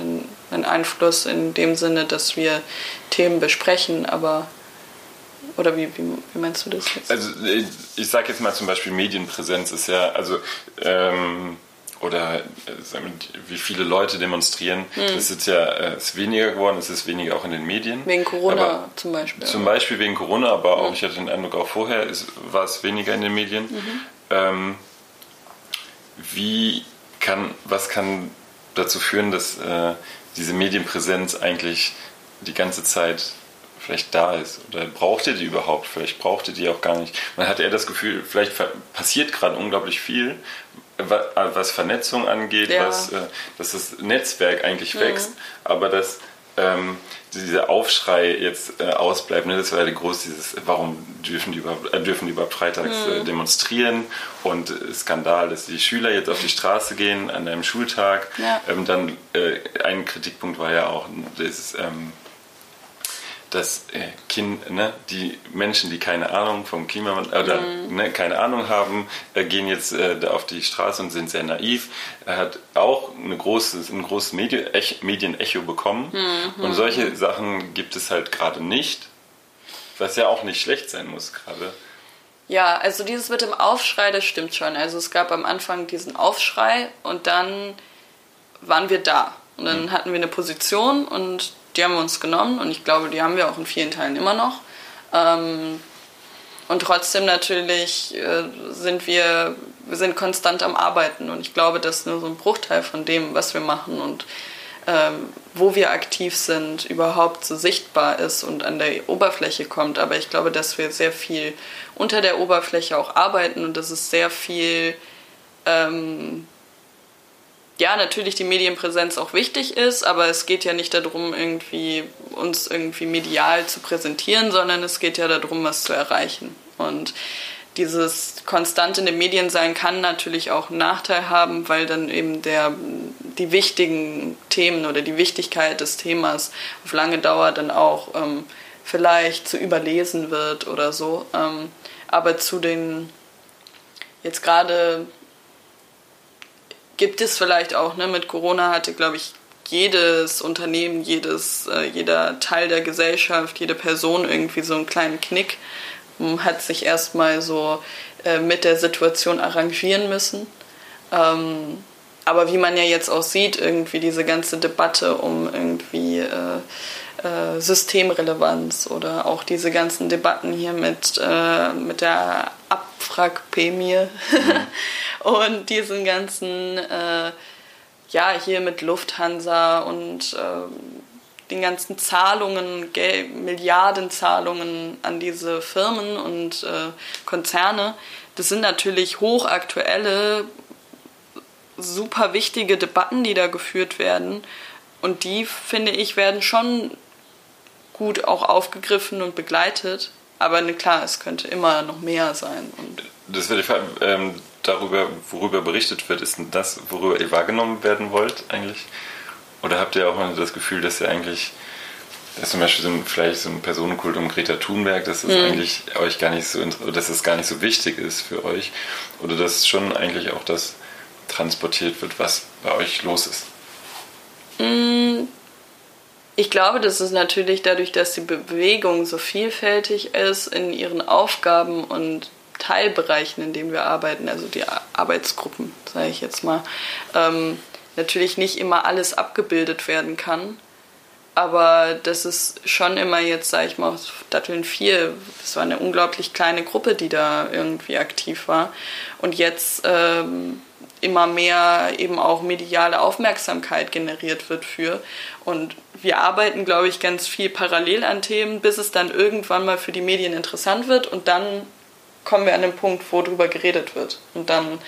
einen Einfluss in dem Sinne, dass wir Themen besprechen, aber oder wie, wie, wie, meinst du das jetzt? Also ich, ich sage jetzt mal zum Beispiel Medienpräsenz ist ja, also ähm, oder äh, wie viele Leute demonstrieren, hm. das ist ja äh, ist weniger geworden, es ist weniger auch in den Medien. Wegen Corona aber, zum Beispiel. Zum Beispiel wegen Corona, aber auch, hm. ich hatte den Eindruck, auch vorher ist, war es weniger in den Medien. Mhm. Ähm, wie kann, was kann dazu führen, dass äh, diese Medienpräsenz eigentlich die ganze Zeit vielleicht da ist? Oder braucht ihr die überhaupt? Vielleicht braucht ihr die auch gar nicht. Man hat eher das Gefühl, vielleicht passiert gerade unglaublich viel, was Vernetzung angeht, ja. was, äh, dass das Netzwerk eigentlich mhm. wächst, aber dass ähm, dieser Aufschrei jetzt äh, ausbleibt. Ne? Das war ja groß, dieses, warum dürfen die überhaupt, äh, dürfen die überhaupt freitags äh, mhm. demonstrieren und äh, Skandal, dass die Schüler jetzt auf die Straße gehen an einem Schultag. Ja. Ähm, dann äh, ein Kritikpunkt war ja auch das ähm, dass äh, kind, ne, die Menschen, die keine Ahnung vom Klima oder mhm. ne, keine Ahnung haben, äh, gehen jetzt äh, auf die Straße und sind sehr naiv. Er hat auch eine große, ein großes Medienecho bekommen. Mhm. Und solche Sachen gibt es halt gerade nicht, was ja auch nicht schlecht sein muss gerade. Ja, also dieses mit dem Aufschrei, das stimmt schon. Also es gab am Anfang diesen Aufschrei und dann waren wir da. Und dann mhm. hatten wir eine Position und die haben wir uns genommen und ich glaube, die haben wir auch in vielen Teilen immer noch. Ähm, und trotzdem natürlich äh, sind wir, wir sind konstant am Arbeiten und ich glaube, dass nur so ein Bruchteil von dem, was wir machen und ähm, wo wir aktiv sind, überhaupt so sichtbar ist und an der Oberfläche kommt. Aber ich glaube, dass wir sehr viel unter der Oberfläche auch arbeiten und dass es sehr viel ähm, ja, natürlich die Medienpräsenz auch wichtig ist, aber es geht ja nicht darum, irgendwie uns irgendwie medial zu präsentieren, sondern es geht ja darum, was zu erreichen. Und dieses konstant in den Medien sein kann natürlich auch einen Nachteil haben, weil dann eben der, die wichtigen Themen oder die Wichtigkeit des Themas auf lange Dauer dann auch ähm, vielleicht zu überlesen wird oder so. Ähm, aber zu den jetzt gerade gibt es vielleicht auch. Ne? Mit Corona hatte, glaube ich, jedes Unternehmen, jedes, äh, jeder Teil der Gesellschaft, jede Person irgendwie so einen kleinen Knick, hm, hat sich erstmal so äh, mit der Situation arrangieren müssen. Ähm, aber wie man ja jetzt auch sieht, irgendwie diese ganze Debatte um irgendwie äh, äh, Systemrelevanz oder auch diese ganzen Debatten hier mit, äh, mit der Abwrackprämie *laughs* mhm. Und diesen ganzen, äh, ja, hier mit Lufthansa und äh, den ganzen Zahlungen, Geld, Milliardenzahlungen an diese Firmen und äh, Konzerne. Das sind natürlich hochaktuelle, super wichtige Debatten, die da geführt werden. Und die, finde ich, werden schon gut auch aufgegriffen und begleitet. Aber ne, klar, es könnte immer noch mehr sein. Und das würde ich ähm, darüber, worüber berichtet wird, ist das, worüber ihr wahrgenommen werden wollt eigentlich? Oder habt ihr auch mal das Gefühl, dass ihr eigentlich, dass zum Beispiel so ein, vielleicht so ein Personenkult um Greta Thunberg, dass es mhm. eigentlich euch gar nicht so, dass es gar nicht so wichtig ist für euch? Oder dass schon eigentlich auch das transportiert wird, was bei euch los ist? Mhm. Ich glaube, das ist natürlich dadurch, dass die Bewegung so vielfältig ist in ihren Aufgaben und Teilbereichen, in denen wir arbeiten, also die Arbeitsgruppen, sage ich jetzt mal, ähm, natürlich nicht immer alles abgebildet werden kann. Aber das ist schon immer jetzt, sage ich mal, Datteln 4, das war eine unglaublich kleine Gruppe, die da irgendwie aktiv war. Und jetzt ähm, immer mehr eben auch mediale Aufmerksamkeit generiert wird für. Und wir arbeiten, glaube ich, ganz viel parallel an Themen, bis es dann irgendwann mal für die Medien interessant wird und dann kommen wir an den Punkt, wo darüber geredet wird. Und dann,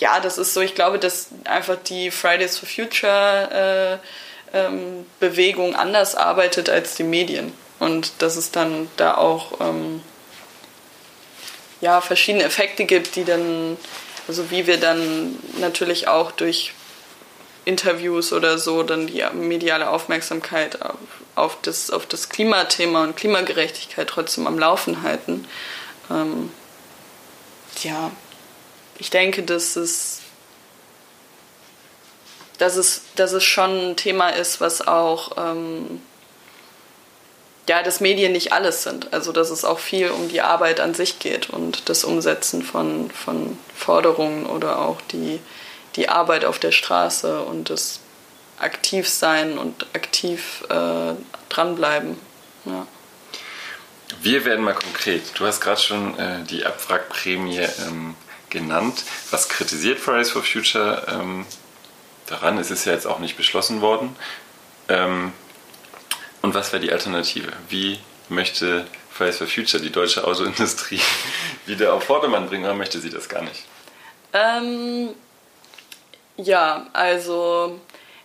ja, das ist so, ich glaube, dass einfach die Fridays for Future äh, ähm, Bewegung anders arbeitet als die Medien. Und dass es dann da auch ähm, ja, verschiedene Effekte gibt, die dann, also wie wir dann natürlich auch durch Interviews oder so dann die mediale Aufmerksamkeit auf, das, auf das Klimathema und Klimagerechtigkeit trotzdem am Laufen halten. Ähm, ja, ich denke, dass es, dass, es, dass es schon ein Thema ist, was auch, ähm, ja, dass Medien nicht alles sind. Also, dass es auch viel um die Arbeit an sich geht und das Umsetzen von, von Forderungen oder auch die die Arbeit auf der Straße und das Aktivsein und aktiv äh, dranbleiben. Ja. Wir werden mal konkret. Du hast gerade schon äh, die Abwrackprämie ähm, genannt. Was kritisiert Fridays for Future ähm, daran? Es ist ja jetzt auch nicht beschlossen worden. Ähm, und was wäre die Alternative? Wie möchte Fridays for Future die deutsche Autoindustrie *laughs* wieder auf Vordermann bringen oder möchte sie das gar nicht? Ähm, ja, also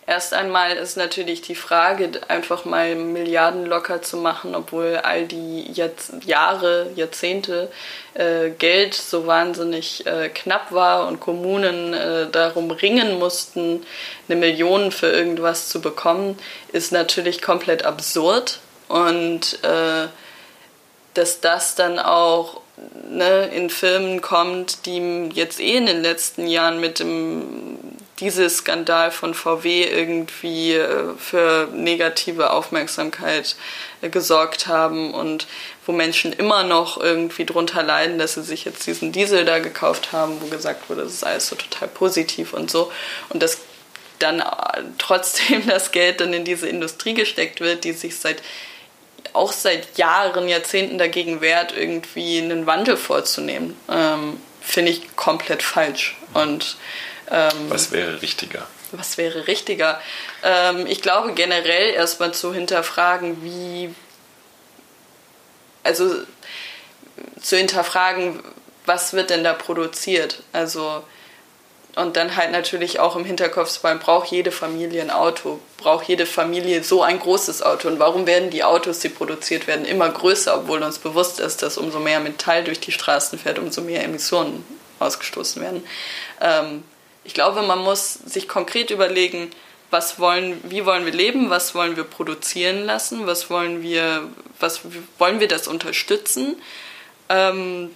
erst einmal ist natürlich die Frage, einfach mal Milliarden locker zu machen, obwohl all die jetzt Jahre, Jahrzehnte äh, Geld so wahnsinnig äh, knapp war und Kommunen äh, darum ringen mussten, eine Million für irgendwas zu bekommen, ist natürlich komplett absurd. Und äh, dass das dann auch ne, in Filmen kommt, die jetzt eh in den letzten Jahren mit dem Dieselskandal von VW irgendwie äh, für negative Aufmerksamkeit äh, gesorgt haben und wo Menschen immer noch irgendwie drunter leiden, dass sie sich jetzt diesen Diesel da gekauft haben, wo gesagt wurde, das ist alles so total positiv und so. Und dass dann äh, *laughs* trotzdem das Geld dann in diese Industrie gesteckt wird, die sich seit auch seit Jahren, Jahrzehnten dagegen wehrt, irgendwie einen Wandel vorzunehmen, ähm, finde ich komplett falsch. Und ähm, was wäre richtiger? Was wäre richtiger? Ähm, ich glaube generell erstmal zu hinterfragen, wie. Also zu hinterfragen, was wird denn da produziert? Also. Und dann halt natürlich auch im Hinterkopf, weil braucht jede Familie ein Auto, braucht jede Familie so ein großes Auto. Und warum werden die Autos, die produziert werden, immer größer, obwohl uns bewusst ist, dass umso mehr Metall durch die Straßen fährt, umso mehr Emissionen ausgestoßen werden. Ähm, ich glaube, man muss sich konkret überlegen, was wollen, wie wollen wir leben, was wollen wir produzieren lassen, was wollen wir, was wollen wir das unterstützen? Ähm,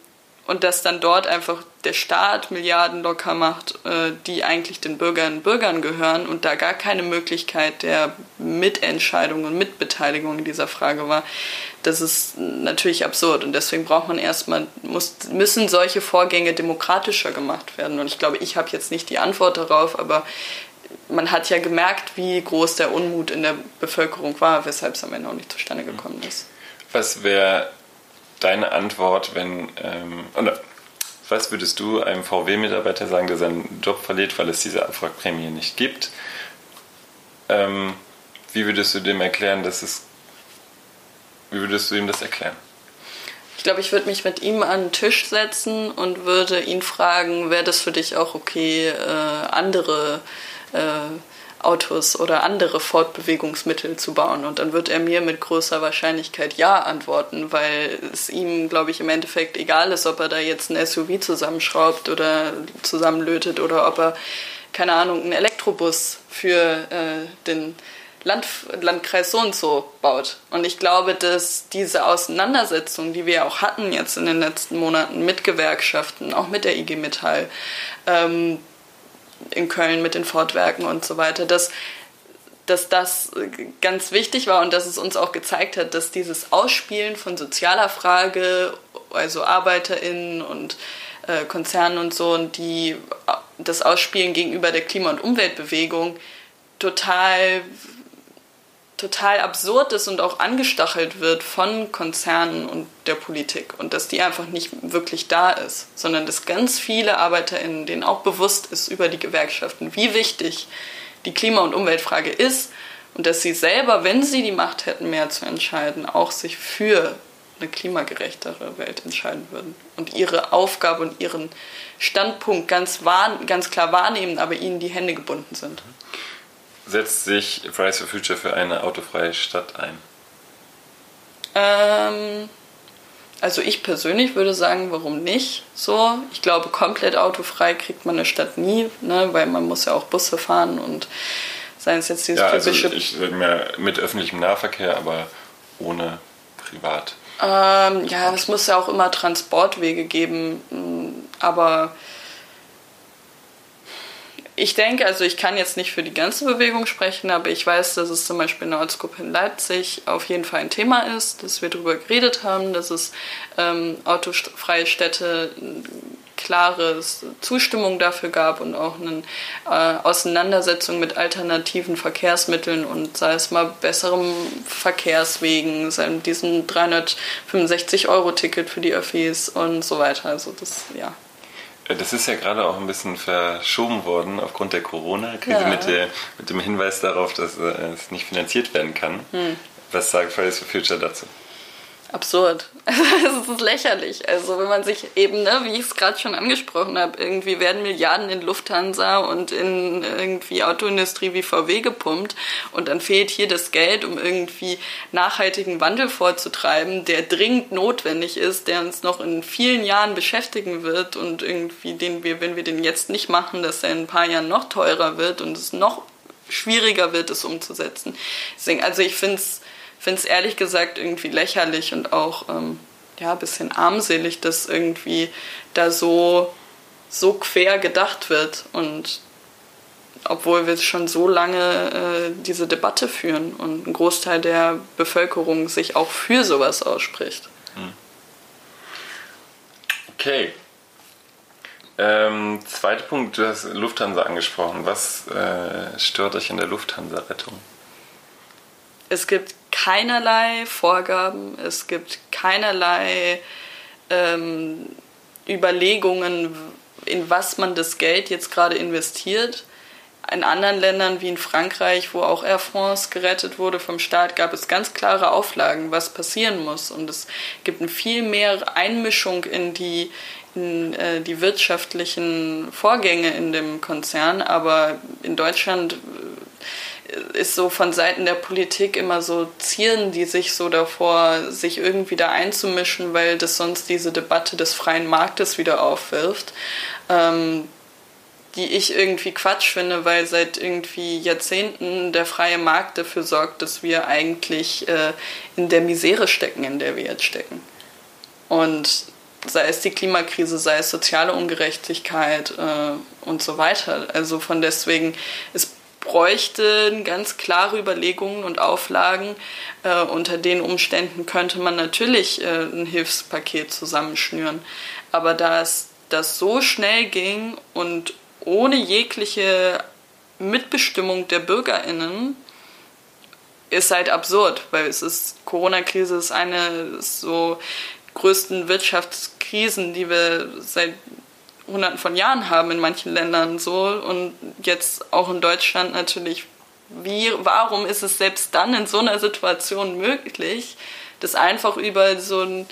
und dass dann dort einfach der Staat Milliarden locker macht, äh, die eigentlich den Bürgerinnen und Bürgern gehören und da gar keine Möglichkeit der Mitentscheidung und Mitbeteiligung in dieser Frage war, das ist natürlich absurd und deswegen braucht man erstmal, muss, müssen solche Vorgänge demokratischer gemacht werden und ich glaube, ich habe jetzt nicht die Antwort darauf, aber man hat ja gemerkt, wie groß der Unmut in der Bevölkerung war, weshalb es am Ende auch nicht zustande gekommen ist. Was wäre deine Antwort, wenn, ähm, oder was würdest du einem VW-Mitarbeiter sagen, der seinen Job verliert, weil es diese Abwrackprämie nicht gibt? Ähm, wie würdest du dem erklären, dass es wie würdest du ihm das erklären? Ich glaube, ich würde mich mit ihm an den Tisch setzen und würde ihn fragen, wäre das für dich auch okay, äh, andere, äh, Autos oder andere Fortbewegungsmittel zu bauen. Und dann wird er mir mit großer Wahrscheinlichkeit Ja antworten, weil es ihm, glaube ich, im Endeffekt egal ist, ob er da jetzt ein SUV zusammenschraubt oder zusammenlötet oder ob er, keine Ahnung, einen Elektrobus für äh, den Land, Landkreis so und so baut. Und ich glaube, dass diese Auseinandersetzung, die wir auch hatten jetzt in den letzten Monaten mit Gewerkschaften, auch mit der IG Metall, ähm, in Köln mit den Fortwerken und so weiter, dass, dass das ganz wichtig war und dass es uns auch gezeigt hat, dass dieses Ausspielen von sozialer Frage, also ArbeiterInnen und äh, Konzernen und so, und die, das Ausspielen gegenüber der Klima- und Umweltbewegung total total absurd ist und auch angestachelt wird von Konzernen und der Politik und dass die einfach nicht wirklich da ist, sondern dass ganz viele ArbeiterInnen, denen auch bewusst ist über die Gewerkschaften, wie wichtig die Klima- und Umweltfrage ist und dass sie selber, wenn sie die Macht hätten, mehr zu entscheiden, auch sich für eine klimagerechtere Welt entscheiden würden und ihre Aufgabe und ihren Standpunkt ganz, wahr, ganz klar wahrnehmen, aber ihnen die Hände gebunden sind setzt sich Fridays for Future für eine autofreie Stadt ein? Ähm, also ich persönlich würde sagen, warum nicht so? Ich glaube, komplett autofrei kriegt man eine Stadt nie, ne? weil man muss ja auch Busse fahren und seien es jetzt dieses ja, also typische... ich mehr mit öffentlichem Nahverkehr, aber ohne privat. Ähm, ja, es muss ja auch immer Transportwege geben, aber ich denke, also ich kann jetzt nicht für die ganze Bewegung sprechen, aber ich weiß, dass es zum Beispiel in der Ortsgruppe in Leipzig auf jeden Fall ein Thema ist, dass wir darüber geredet haben, dass es ähm, autofreie Städte klare Zustimmung dafür gab und auch eine äh, Auseinandersetzung mit alternativen Verkehrsmitteln und sei es mal besserem Verkehrswegen, sei diesem 365-Euro-Ticket für die Öffis und so weiter. Also das, ja, das ist ja gerade auch ein bisschen verschoben worden aufgrund der Corona-Krise ja. mit, mit, dem Hinweis darauf, dass äh, es nicht finanziert werden kann. Hm. Was sagt Fridays for Future dazu? Absurd. *laughs* es ist lächerlich. Also wenn man sich eben, ne, wie ich es gerade schon angesprochen habe, irgendwie werden Milliarden in Lufthansa und in irgendwie Autoindustrie wie VW gepumpt und dann fehlt hier das Geld, um irgendwie nachhaltigen Wandel vorzutreiben, der dringend notwendig ist, der uns noch in vielen Jahren beschäftigen wird und irgendwie den wir, wenn wir den jetzt nicht machen, dass er in ein paar Jahren noch teurer wird und es noch schwieriger wird, es umzusetzen. Deswegen, also ich finde es finde es ehrlich gesagt irgendwie lächerlich und auch ähm, ja, ein bisschen armselig, dass irgendwie da so, so quer gedacht wird und obwohl wir schon so lange äh, diese Debatte führen und ein Großteil der Bevölkerung sich auch für sowas ausspricht. Hm. Okay. Ähm, zweiter Punkt, du hast Lufthansa angesprochen. Was äh, stört euch in der Lufthansa-Rettung? Es gibt keinerlei Vorgaben, es gibt keinerlei ähm, Überlegungen, in was man das Geld jetzt gerade investiert. In anderen Ländern wie in Frankreich, wo auch Air France gerettet wurde vom Staat, gab es ganz klare Auflagen, was passieren muss. Und es gibt eine viel mehr Einmischung in die, in, äh, die wirtschaftlichen Vorgänge in dem Konzern. Aber in Deutschland ist so von Seiten der Politik immer so, zieren die sich so davor, sich irgendwie da einzumischen, weil das sonst diese Debatte des freien Marktes wieder aufwirft, ähm, die ich irgendwie Quatsch finde, weil seit irgendwie Jahrzehnten der freie Markt dafür sorgt, dass wir eigentlich äh, in der Misere stecken, in der wir jetzt stecken. Und sei es die Klimakrise, sei es soziale Ungerechtigkeit äh, und so weiter. Also von deswegen, es bräuchte ganz klare Überlegungen und Auflagen. Äh, unter den Umständen könnte man natürlich äh, ein Hilfspaket zusammenschnüren. Aber da es das so schnell ging und ohne jegliche Mitbestimmung der BürgerInnen, ist halt absurd, weil es ist, Corona-Krise ist eine so größten Wirtschaftskrisen, die wir seit Hunderten von Jahren haben in manchen Ländern so und jetzt auch in Deutschland natürlich. Wie, warum ist es selbst dann in so einer Situation möglich, das einfach über so ein,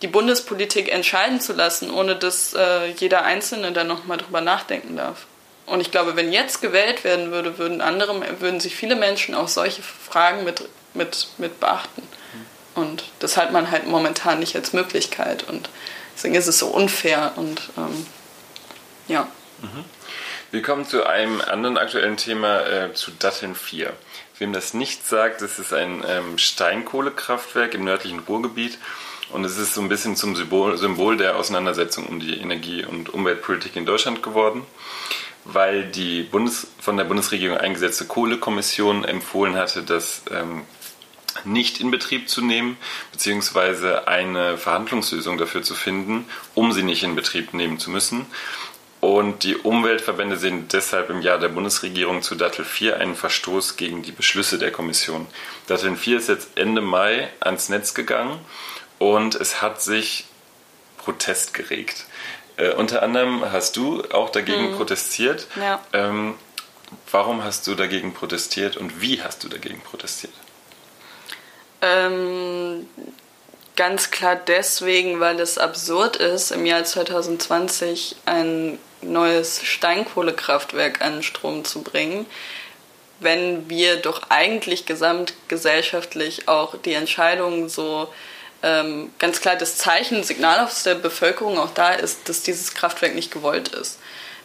die Bundespolitik entscheiden zu lassen, ohne dass äh, jeder Einzelne da nochmal drüber nachdenken darf? Und ich glaube, wenn jetzt gewählt werden würde, würden andere, würden sich viele Menschen auch solche Fragen mit, mit, mit beachten. Und das hat man halt momentan nicht als Möglichkeit. Und deswegen ist es so unfair und ähm, ja. Mhm. Wir kommen zu einem anderen aktuellen Thema, äh, zu Datteln 4. Wem das nicht sagt, das ist ein ähm, Steinkohlekraftwerk im nördlichen Ruhrgebiet und es ist so ein bisschen zum Symbol, Symbol der Auseinandersetzung um die Energie- und Umweltpolitik in Deutschland geworden, weil die Bundes, von der Bundesregierung eingesetzte Kohlekommission empfohlen hatte, das ähm, nicht in Betrieb zu nehmen, beziehungsweise eine Verhandlungslösung dafür zu finden, um sie nicht in Betrieb nehmen zu müssen. Und die Umweltverbände sehen deshalb im Jahr der Bundesregierung zu Dattel 4 einen Verstoß gegen die Beschlüsse der Kommission. Dattel 4 ist jetzt Ende Mai ans Netz gegangen und es hat sich Protest geregt. Äh, unter anderem hast du auch dagegen hm. protestiert. Ja. Ähm, warum hast du dagegen protestiert und wie hast du dagegen protestiert? Ähm, ganz klar deswegen, weil es absurd ist, im Jahr 2020 ein neues Steinkohlekraftwerk an Strom zu bringen, wenn wir doch eigentlich gesamtgesellschaftlich auch die Entscheidung so ähm, ganz klar das Zeichen, Signal aus der Bevölkerung auch da ist, dass dieses Kraftwerk nicht gewollt ist.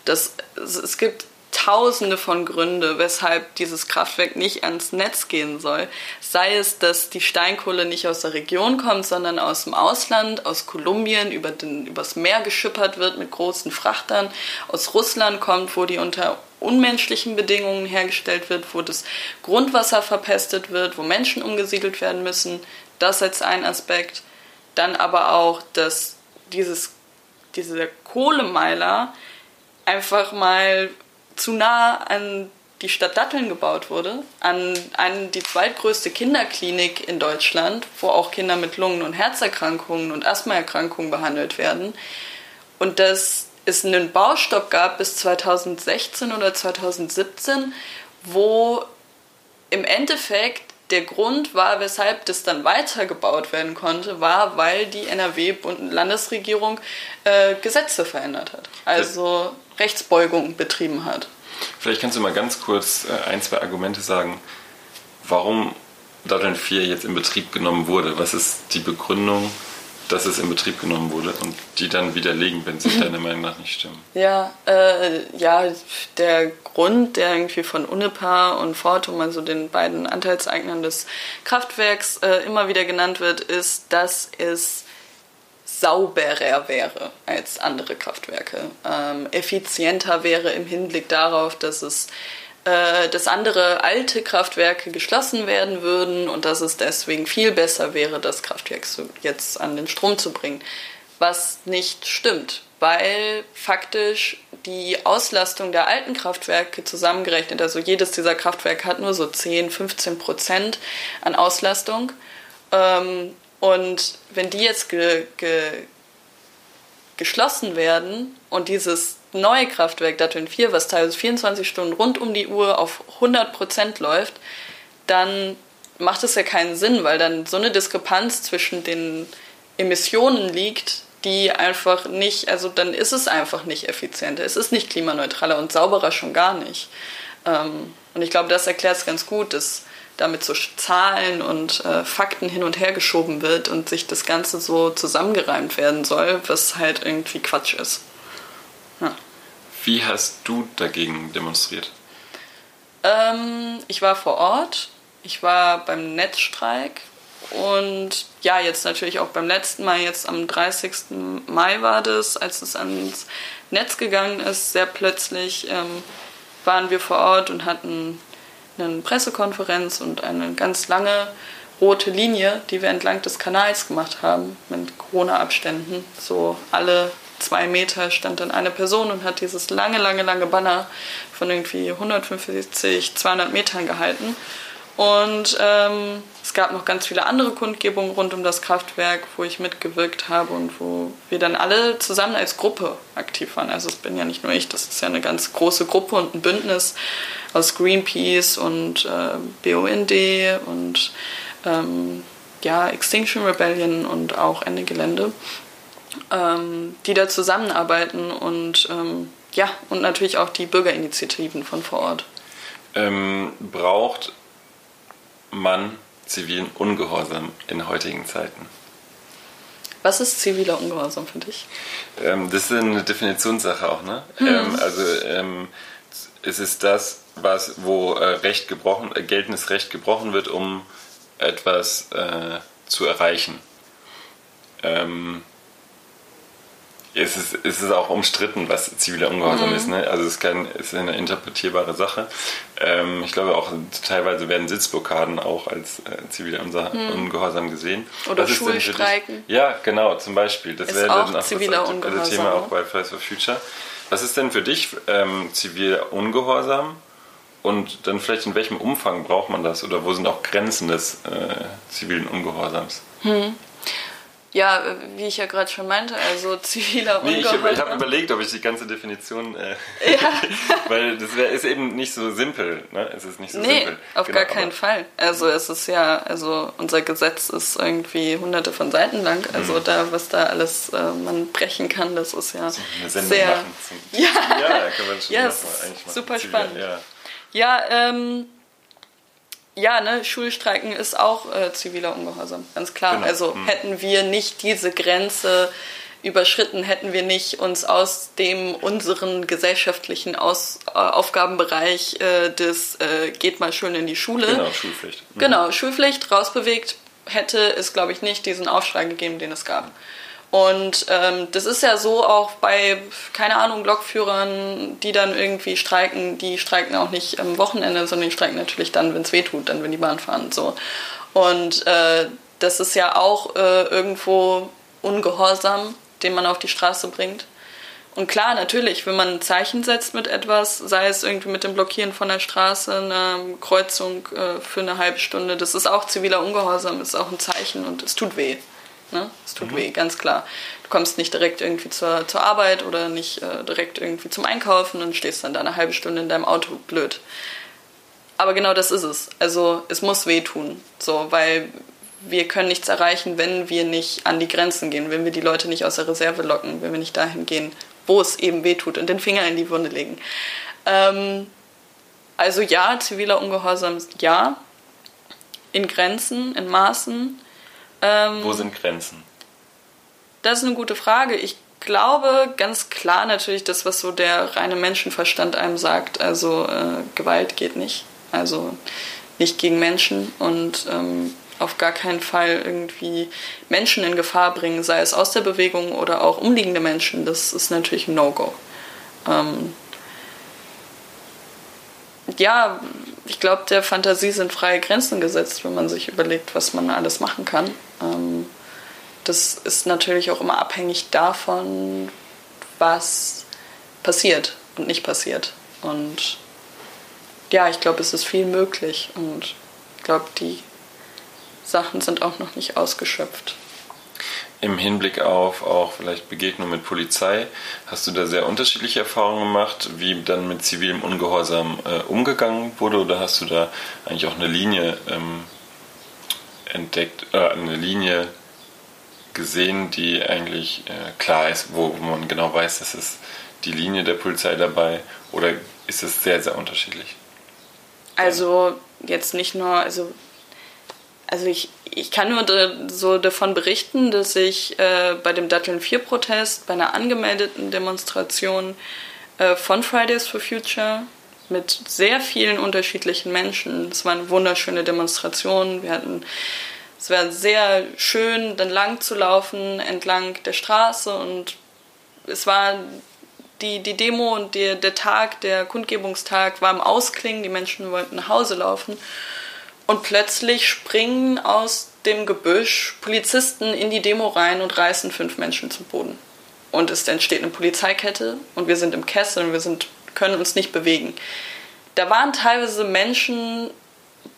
Das, es gibt tausende von Gründe, weshalb dieses Kraftwerk nicht ans Netz gehen soll. Sei es, dass die Steinkohle nicht aus der Region kommt, sondern aus dem Ausland, aus Kolumbien, über den, übers Meer geschippert wird mit großen Frachtern, aus Russland kommt, wo die unter unmenschlichen Bedingungen hergestellt wird, wo das Grundwasser verpestet wird, wo Menschen umgesiedelt werden müssen. Das als ein Aspekt. Dann aber auch, dass dieses, dieser Kohlemeiler einfach mal zu nah an die Stadt Datteln gebaut wurde, an, an die zweitgrößte Kinderklinik in Deutschland, wo auch Kinder mit Lungen- und Herzerkrankungen und Asthmaerkrankungen behandelt werden. Und dass es einen Baustopp gab bis 2016 oder 2017, wo im Endeffekt der Grund war, weshalb das dann weitergebaut werden konnte, war, weil die NRW-Landesregierung äh, Gesetze verändert hat. Also Rechtsbeugung betrieben hat. Vielleicht kannst du mal ganz kurz äh, ein, zwei Argumente sagen, warum Datteln 4 jetzt in Betrieb genommen wurde. Was ist die Begründung, dass es in Betrieb genommen wurde und die dann widerlegen, wenn sie deiner *laughs* Meinung nach nicht stimmen? Ja, äh, ja, der Grund, der irgendwie von Unipa und Fortum, also den beiden Anteilseignern des Kraftwerks, äh, immer wieder genannt wird, ist, dass es sauberer wäre als andere Kraftwerke, ähm, effizienter wäre im Hinblick darauf, dass es äh, dass andere alte Kraftwerke geschlossen werden würden und dass es deswegen viel besser wäre, das Kraftwerk jetzt an den Strom zu bringen. Was nicht stimmt, weil faktisch die Auslastung der alten Kraftwerke zusammengerechnet, also jedes dieser Kraftwerke hat nur so 10, 15 Prozent an Auslastung. Ähm, und wenn die jetzt ge, ge, geschlossen werden und dieses neue Kraftwerk Datteln 4, was teilweise 24 Stunden rund um die Uhr auf 100 Prozent läuft, dann macht es ja keinen Sinn, weil dann so eine Diskrepanz zwischen den Emissionen liegt, die einfach nicht, also dann ist es einfach nicht effizienter, es ist nicht klimaneutraler und sauberer schon gar nicht. Ähm, und ich glaube, das erklärt es ganz gut, dass damit so Zahlen und äh, Fakten hin und her geschoben wird und sich das Ganze so zusammengereimt werden soll, was halt irgendwie Quatsch ist. Ja. Wie hast du dagegen demonstriert? Ähm, ich war vor Ort, ich war beim Netzstreik und ja, jetzt natürlich auch beim letzten Mal, jetzt am 30. Mai war das, als es ans Netz gegangen ist, sehr plötzlich ähm, waren wir vor Ort und hatten eine Pressekonferenz und eine ganz lange rote Linie, die wir entlang des Kanals gemacht haben, mit Corona-Abständen. So alle zwei Meter stand dann eine Person und hat dieses lange, lange, lange Banner von irgendwie 150, 200 Metern gehalten. Und ähm, es gab noch ganz viele andere Kundgebungen rund um das Kraftwerk, wo ich mitgewirkt habe und wo wir dann alle zusammen als Gruppe aktiv waren. Also es bin ja nicht nur ich, das ist ja eine ganz große Gruppe und ein Bündnis aus Greenpeace und äh, BUND und ähm, ja, Extinction Rebellion und auch Ende Gelände, ähm, die da zusammenarbeiten und ähm, ja, und natürlich auch die Bürgerinitiativen von vor Ort. Ähm, braucht man zivilen Ungehorsam in heutigen Zeiten? Was ist ziviler Ungehorsam für dich? Ähm, das ist eine Definitionssache auch, ne? Hm. Ähm, also ähm, es ist das, was, wo äh, Recht gebrochen, äh, geltendes Recht gebrochen wird, um etwas äh, zu erreichen. Ähm, es ist, es ist auch umstritten, was ziviler Ungehorsam mhm. ist. Ne? Also es ist, kein, es ist eine interpretierbare Sache. Ähm, ich glaube auch teilweise werden Sitzblockaden auch als äh, ziviler mhm. Ungehorsam gesehen. Oder Schulstreiken. Ja, genau, zum Beispiel. Das wäre dann auch ziviler das Ungehorsam. Thema auch bei Fridays for Future. Was ist denn für dich ähm, ziviler Ungehorsam? Und dann vielleicht in welchem Umfang braucht man das? Oder wo sind auch Grenzen des äh, zivilen Ungehorsams? Hm. Ja, wie ich ja gerade schon meinte, also *laughs* ziviler nee, Ungehorsam. Ich, ich habe überlegt, ob ich die ganze Definition, äh, ja. *laughs* weil das wär, ist eben nicht so simpel. Ne? Es ist nicht so nee, simpel. auf genau, gar keinen Fall. Also es ist ja, also unser Gesetz ist irgendwie hunderte von Seiten lang. Also mhm. da, was da alles äh, man brechen kann, das ist ja so eine Sendung sehr. Machen zum, *laughs* ja, ja, kann man schon ja, mal, eigentlich mal super spannend. Ja, ja ähm, ja, ne, Schulstreiken ist auch äh, ziviler Ungehorsam, ganz klar. Genau. Also mhm. hätten wir nicht diese Grenze überschritten, hätten wir nicht uns aus dem unseren gesellschaftlichen aus, äh, Aufgabenbereich äh, des äh, geht mal schön in die Schule. Genau, Schulpflicht. Mhm. Genau, Schulpflicht rausbewegt, hätte es, glaube ich, nicht diesen Aufschrei gegeben, den es gab. Und ähm, das ist ja so auch bei, keine Ahnung, Lokführern, die dann irgendwie streiken, die streiken auch nicht am Wochenende, sondern die streiken natürlich dann, wenn es weh tut, dann wenn die Bahn fahren. So. Und äh, das ist ja auch äh, irgendwo Ungehorsam, den man auf die Straße bringt. Und klar, natürlich, wenn man ein Zeichen setzt mit etwas, sei es irgendwie mit dem Blockieren von der Straße, eine Kreuzung äh, für eine halbe Stunde, das ist auch ziviler Ungehorsam, ist auch ein Zeichen und es tut weh. Ne? Es tut mhm. weh, ganz klar. Du kommst nicht direkt irgendwie zur, zur Arbeit oder nicht äh, direkt irgendwie zum Einkaufen und stehst dann da eine halbe Stunde in deinem Auto blöd. Aber genau das ist es. Also es muss wehtun, so, weil wir können nichts erreichen, wenn wir nicht an die Grenzen gehen, wenn wir die Leute nicht aus der Reserve locken, wenn wir nicht dahin gehen, wo es eben wehtut und den Finger in die Wunde legen. Ähm, also ja, ziviler Ungehorsam, ja, in Grenzen, in Maßen. Ähm, Wo sind Grenzen? Das ist eine gute Frage. Ich glaube ganz klar natürlich das, was so der reine Menschenverstand einem sagt. Also äh, Gewalt geht nicht. Also nicht gegen Menschen und ähm, auf gar keinen Fall irgendwie Menschen in Gefahr bringen, sei es aus der Bewegung oder auch umliegende Menschen. Das ist natürlich ein No-Go. Ähm, ja, ich glaube, der Fantasie sind freie Grenzen gesetzt, wenn man sich überlegt, was man alles machen kann. Ähm, das ist natürlich auch immer abhängig davon, was passiert und nicht passiert. Und ja, ich glaube, es ist viel möglich und ich glaube, die Sachen sind auch noch nicht ausgeschöpft im Hinblick auf auch vielleicht Begegnung mit Polizei, hast du da sehr unterschiedliche Erfahrungen gemacht, wie dann mit zivilem Ungehorsam äh, umgegangen wurde oder hast du da eigentlich auch eine Linie ähm, entdeckt, äh, eine Linie gesehen, die eigentlich äh, klar ist, wo, man genau weiß, das ist die Linie der Polizei dabei oder ist es sehr, sehr unterschiedlich? Also jetzt nicht nur, also also ich, ich kann nur so davon berichten, dass ich äh, bei dem Datteln 4 Protest, bei einer angemeldeten Demonstration äh, von Fridays for Future mit sehr vielen unterschiedlichen Menschen, es war eine wunderschöne Demonstration, wir hatten es war sehr schön, dann lang zu laufen entlang der Straße und es war die, die Demo und die, der Tag, der Kundgebungstag war im Ausklingen, die Menschen wollten nach Hause laufen und plötzlich springen aus dem Gebüsch Polizisten in die Demo rein und reißen fünf Menschen zu Boden. Und es entsteht eine Polizeikette und wir sind im Kessel und wir sind, können uns nicht bewegen. Da waren teilweise Menschen,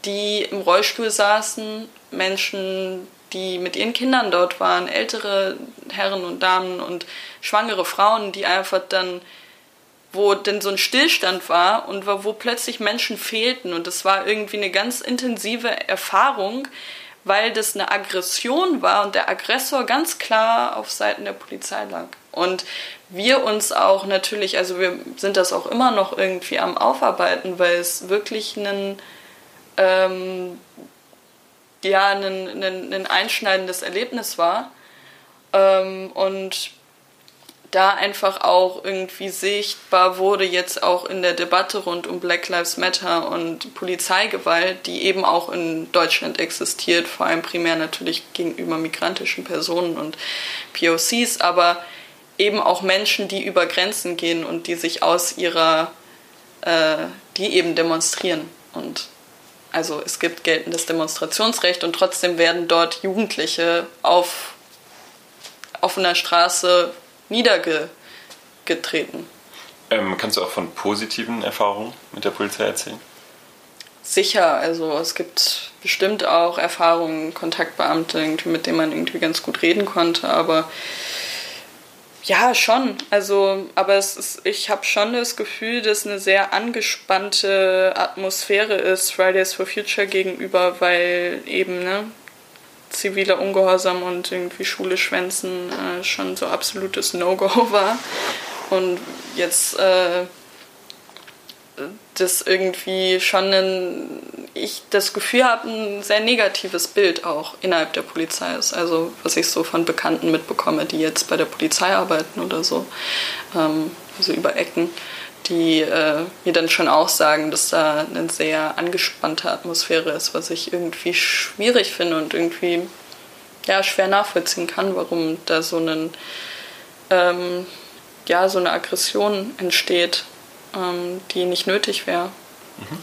die im Rollstuhl saßen, Menschen, die mit ihren Kindern dort waren, ältere Herren und Damen und schwangere Frauen, die einfach dann wo denn so ein Stillstand war und wo plötzlich Menschen fehlten. Und das war irgendwie eine ganz intensive Erfahrung, weil das eine Aggression war und der Aggressor ganz klar auf Seiten der Polizei lag. Und wir uns auch natürlich, also wir sind das auch immer noch irgendwie am Aufarbeiten, weil es wirklich ein, ähm, ja, ein, ein, ein einschneidendes Erlebnis war. Ähm, und da einfach auch irgendwie sichtbar wurde, jetzt auch in der Debatte rund um Black Lives Matter und Polizeigewalt, die eben auch in Deutschland existiert, vor allem primär natürlich gegenüber migrantischen Personen und POCs, aber eben auch Menschen, die über Grenzen gehen und die sich aus ihrer, äh, die eben demonstrieren. Und also es gibt geltendes Demonstrationsrecht und trotzdem werden dort Jugendliche auf offener Straße niedergetreten. Ähm, kannst du auch von positiven Erfahrungen mit der Polizei erzählen? Sicher, also es gibt bestimmt auch Erfahrungen, Kontaktbeamte, mit denen man irgendwie ganz gut reden konnte, aber ja, schon. Also, aber es ist, ich habe schon das Gefühl, dass eine sehr angespannte Atmosphäre ist Fridays for Future gegenüber, weil eben ne, ziviler Ungehorsam und irgendwie Schule schwänzen äh, schon so absolutes No-Go *laughs* war. Und jetzt äh, das irgendwie schon ein, ich das Gefühl habe, ein sehr negatives Bild auch innerhalb der Polizei ist. Also was ich so von Bekannten mitbekomme, die jetzt bei der Polizei arbeiten oder so, ähm, also über Ecken die äh, mir dann schon auch sagen, dass da eine sehr angespannte Atmosphäre ist, was ich irgendwie schwierig finde und irgendwie ja, schwer nachvollziehen kann, warum da so, einen, ähm, ja, so eine Aggression entsteht, ähm, die nicht nötig wäre. Mhm.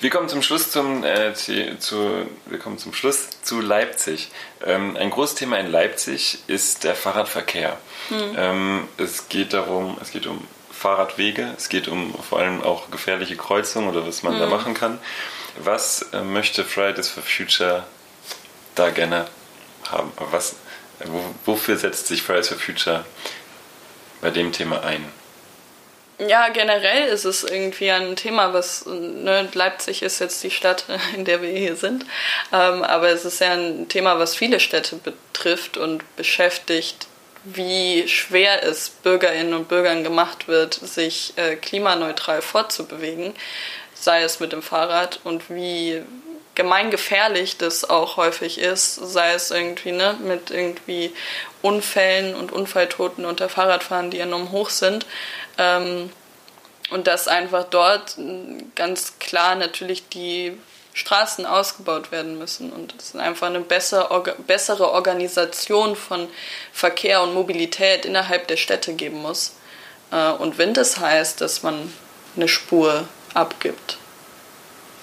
Wir kommen zum Schluss zum, äh, zu, wir kommen zum Schluss zu Leipzig. Ähm, ein großes Thema in Leipzig ist der Fahrradverkehr. Mhm. Ähm, es geht darum, es geht um Fahrradwege, es geht um vor allem auch gefährliche Kreuzungen oder was man mhm. da machen kann. Was äh, möchte Fridays for Future da gerne haben? Was, wofür setzt sich Fridays for Future bei dem Thema ein? Ja, generell ist es irgendwie ein Thema, was ne, Leipzig ist jetzt die Stadt, *laughs* in der wir hier sind, ähm, aber es ist ja ein Thema, was viele Städte betrifft und beschäftigt, wie schwer es Bürgerinnen und Bürgern gemacht wird, sich äh, klimaneutral fortzubewegen, sei es mit dem Fahrrad und wie gemeingefährlich das auch häufig ist, sei es irgendwie ne, mit irgendwie Unfällen und Unfalltoten unter Fahrradfahren, die enorm hoch sind. Ähm, und dass einfach dort ganz klar natürlich die Straßen ausgebaut werden müssen und es einfach eine bessere, bessere Organisation von Verkehr und Mobilität innerhalb der Städte geben muss. Äh, und wenn das heißt, dass man eine Spur abgibt.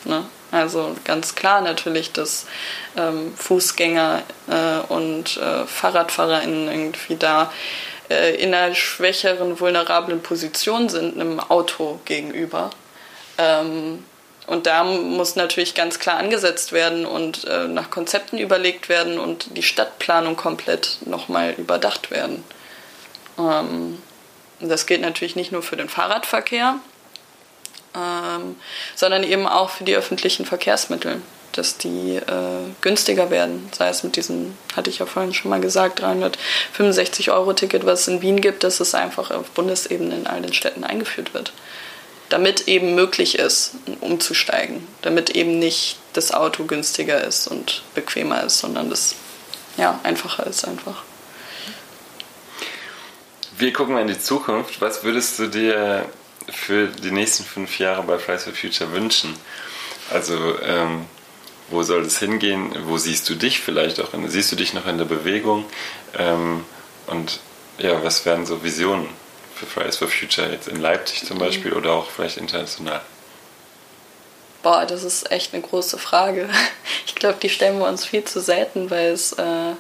Ne? Also ganz klar natürlich, dass ähm, Fußgänger äh, und äh, FahrradfahrerInnen irgendwie da äh, in einer schwächeren, vulnerablen Position sind einem Auto gegenüber. Ähm, und da muss natürlich ganz klar angesetzt werden und äh, nach Konzepten überlegt werden und die Stadtplanung komplett nochmal überdacht werden. Ähm, das gilt natürlich nicht nur für den Fahrradverkehr, ähm, sondern eben auch für die öffentlichen Verkehrsmittel, dass die äh, günstiger werden. Sei es mit diesem, hatte ich ja vorhin schon mal gesagt, 365 Euro Ticket, was es in Wien gibt, dass es einfach auf Bundesebene in all den Städten eingeführt wird damit eben möglich ist, umzusteigen, damit eben nicht das Auto günstiger ist und bequemer ist, sondern das ja, einfacher ist einfach. Wir gucken in die Zukunft. Was würdest du dir für die nächsten fünf Jahre bei Fridays for Future wünschen? Also ähm, wo soll es hingehen? Wo siehst du dich vielleicht auch? In, siehst du dich noch in der Bewegung? Ähm, und ja, was wären so Visionen? Für Fridays for Future jetzt in Leipzig zum Beispiel oder auch vielleicht international? Boah, das ist echt eine große Frage. *laughs* Ich glaube, die stellen wir uns viel zu selten, weil es äh,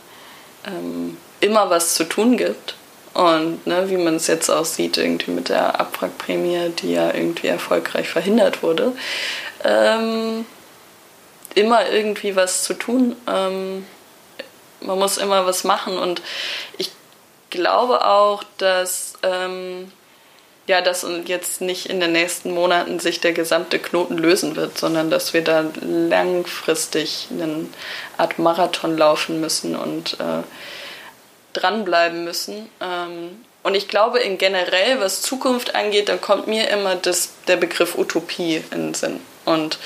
ähm, immer was zu tun gibt. Und ne, wie man es jetzt auch sieht, irgendwie mit der Abwrackprämie, die ja irgendwie erfolgreich verhindert wurde, ähm, immer irgendwie was zu tun. Ähm, man muss immer was machen und ich glaube auch, dass ähm, ja, dass jetzt nicht in den nächsten Monaten sich der gesamte Knoten lösen wird, sondern dass wir da langfristig eine Art Marathon laufen müssen und äh, dranbleiben müssen. Ähm, und ich glaube, in generell, was Zukunft angeht, da kommt mir immer das, der Begriff Utopie in den Sinn. Und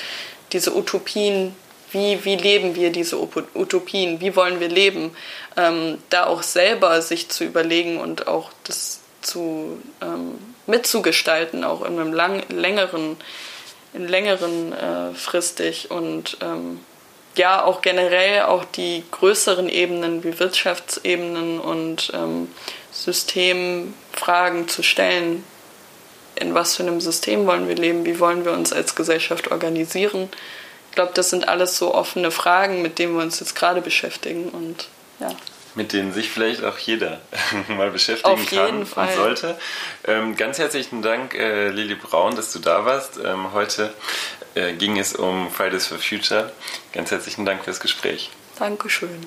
diese Utopien, wie, wie leben wir diese Utopien, wie wollen wir leben, ähm, da auch selber sich zu überlegen und auch das zu ähm, mitzugestalten, auch in einem lang, längeren, in längeren äh, fristig und ähm, ja auch generell auch die größeren Ebenen wie Wirtschaftsebenen und ähm, Systemfragen zu stellen. In was für einem System wollen wir leben? Wie wollen wir uns als Gesellschaft organisieren? Ich glaube, das sind alles so offene Fragen, mit denen wir uns jetzt gerade beschäftigen und ja mit denen sich vielleicht auch jeder *laughs* mal beschäftigen Auf kann und sollte. Ähm, ganz herzlichen Dank, äh, Lili Braun, dass du da warst. Ähm, heute äh, ging es um Fridays for Future. Ganz herzlichen Dank fürs Gespräch. Dankeschön.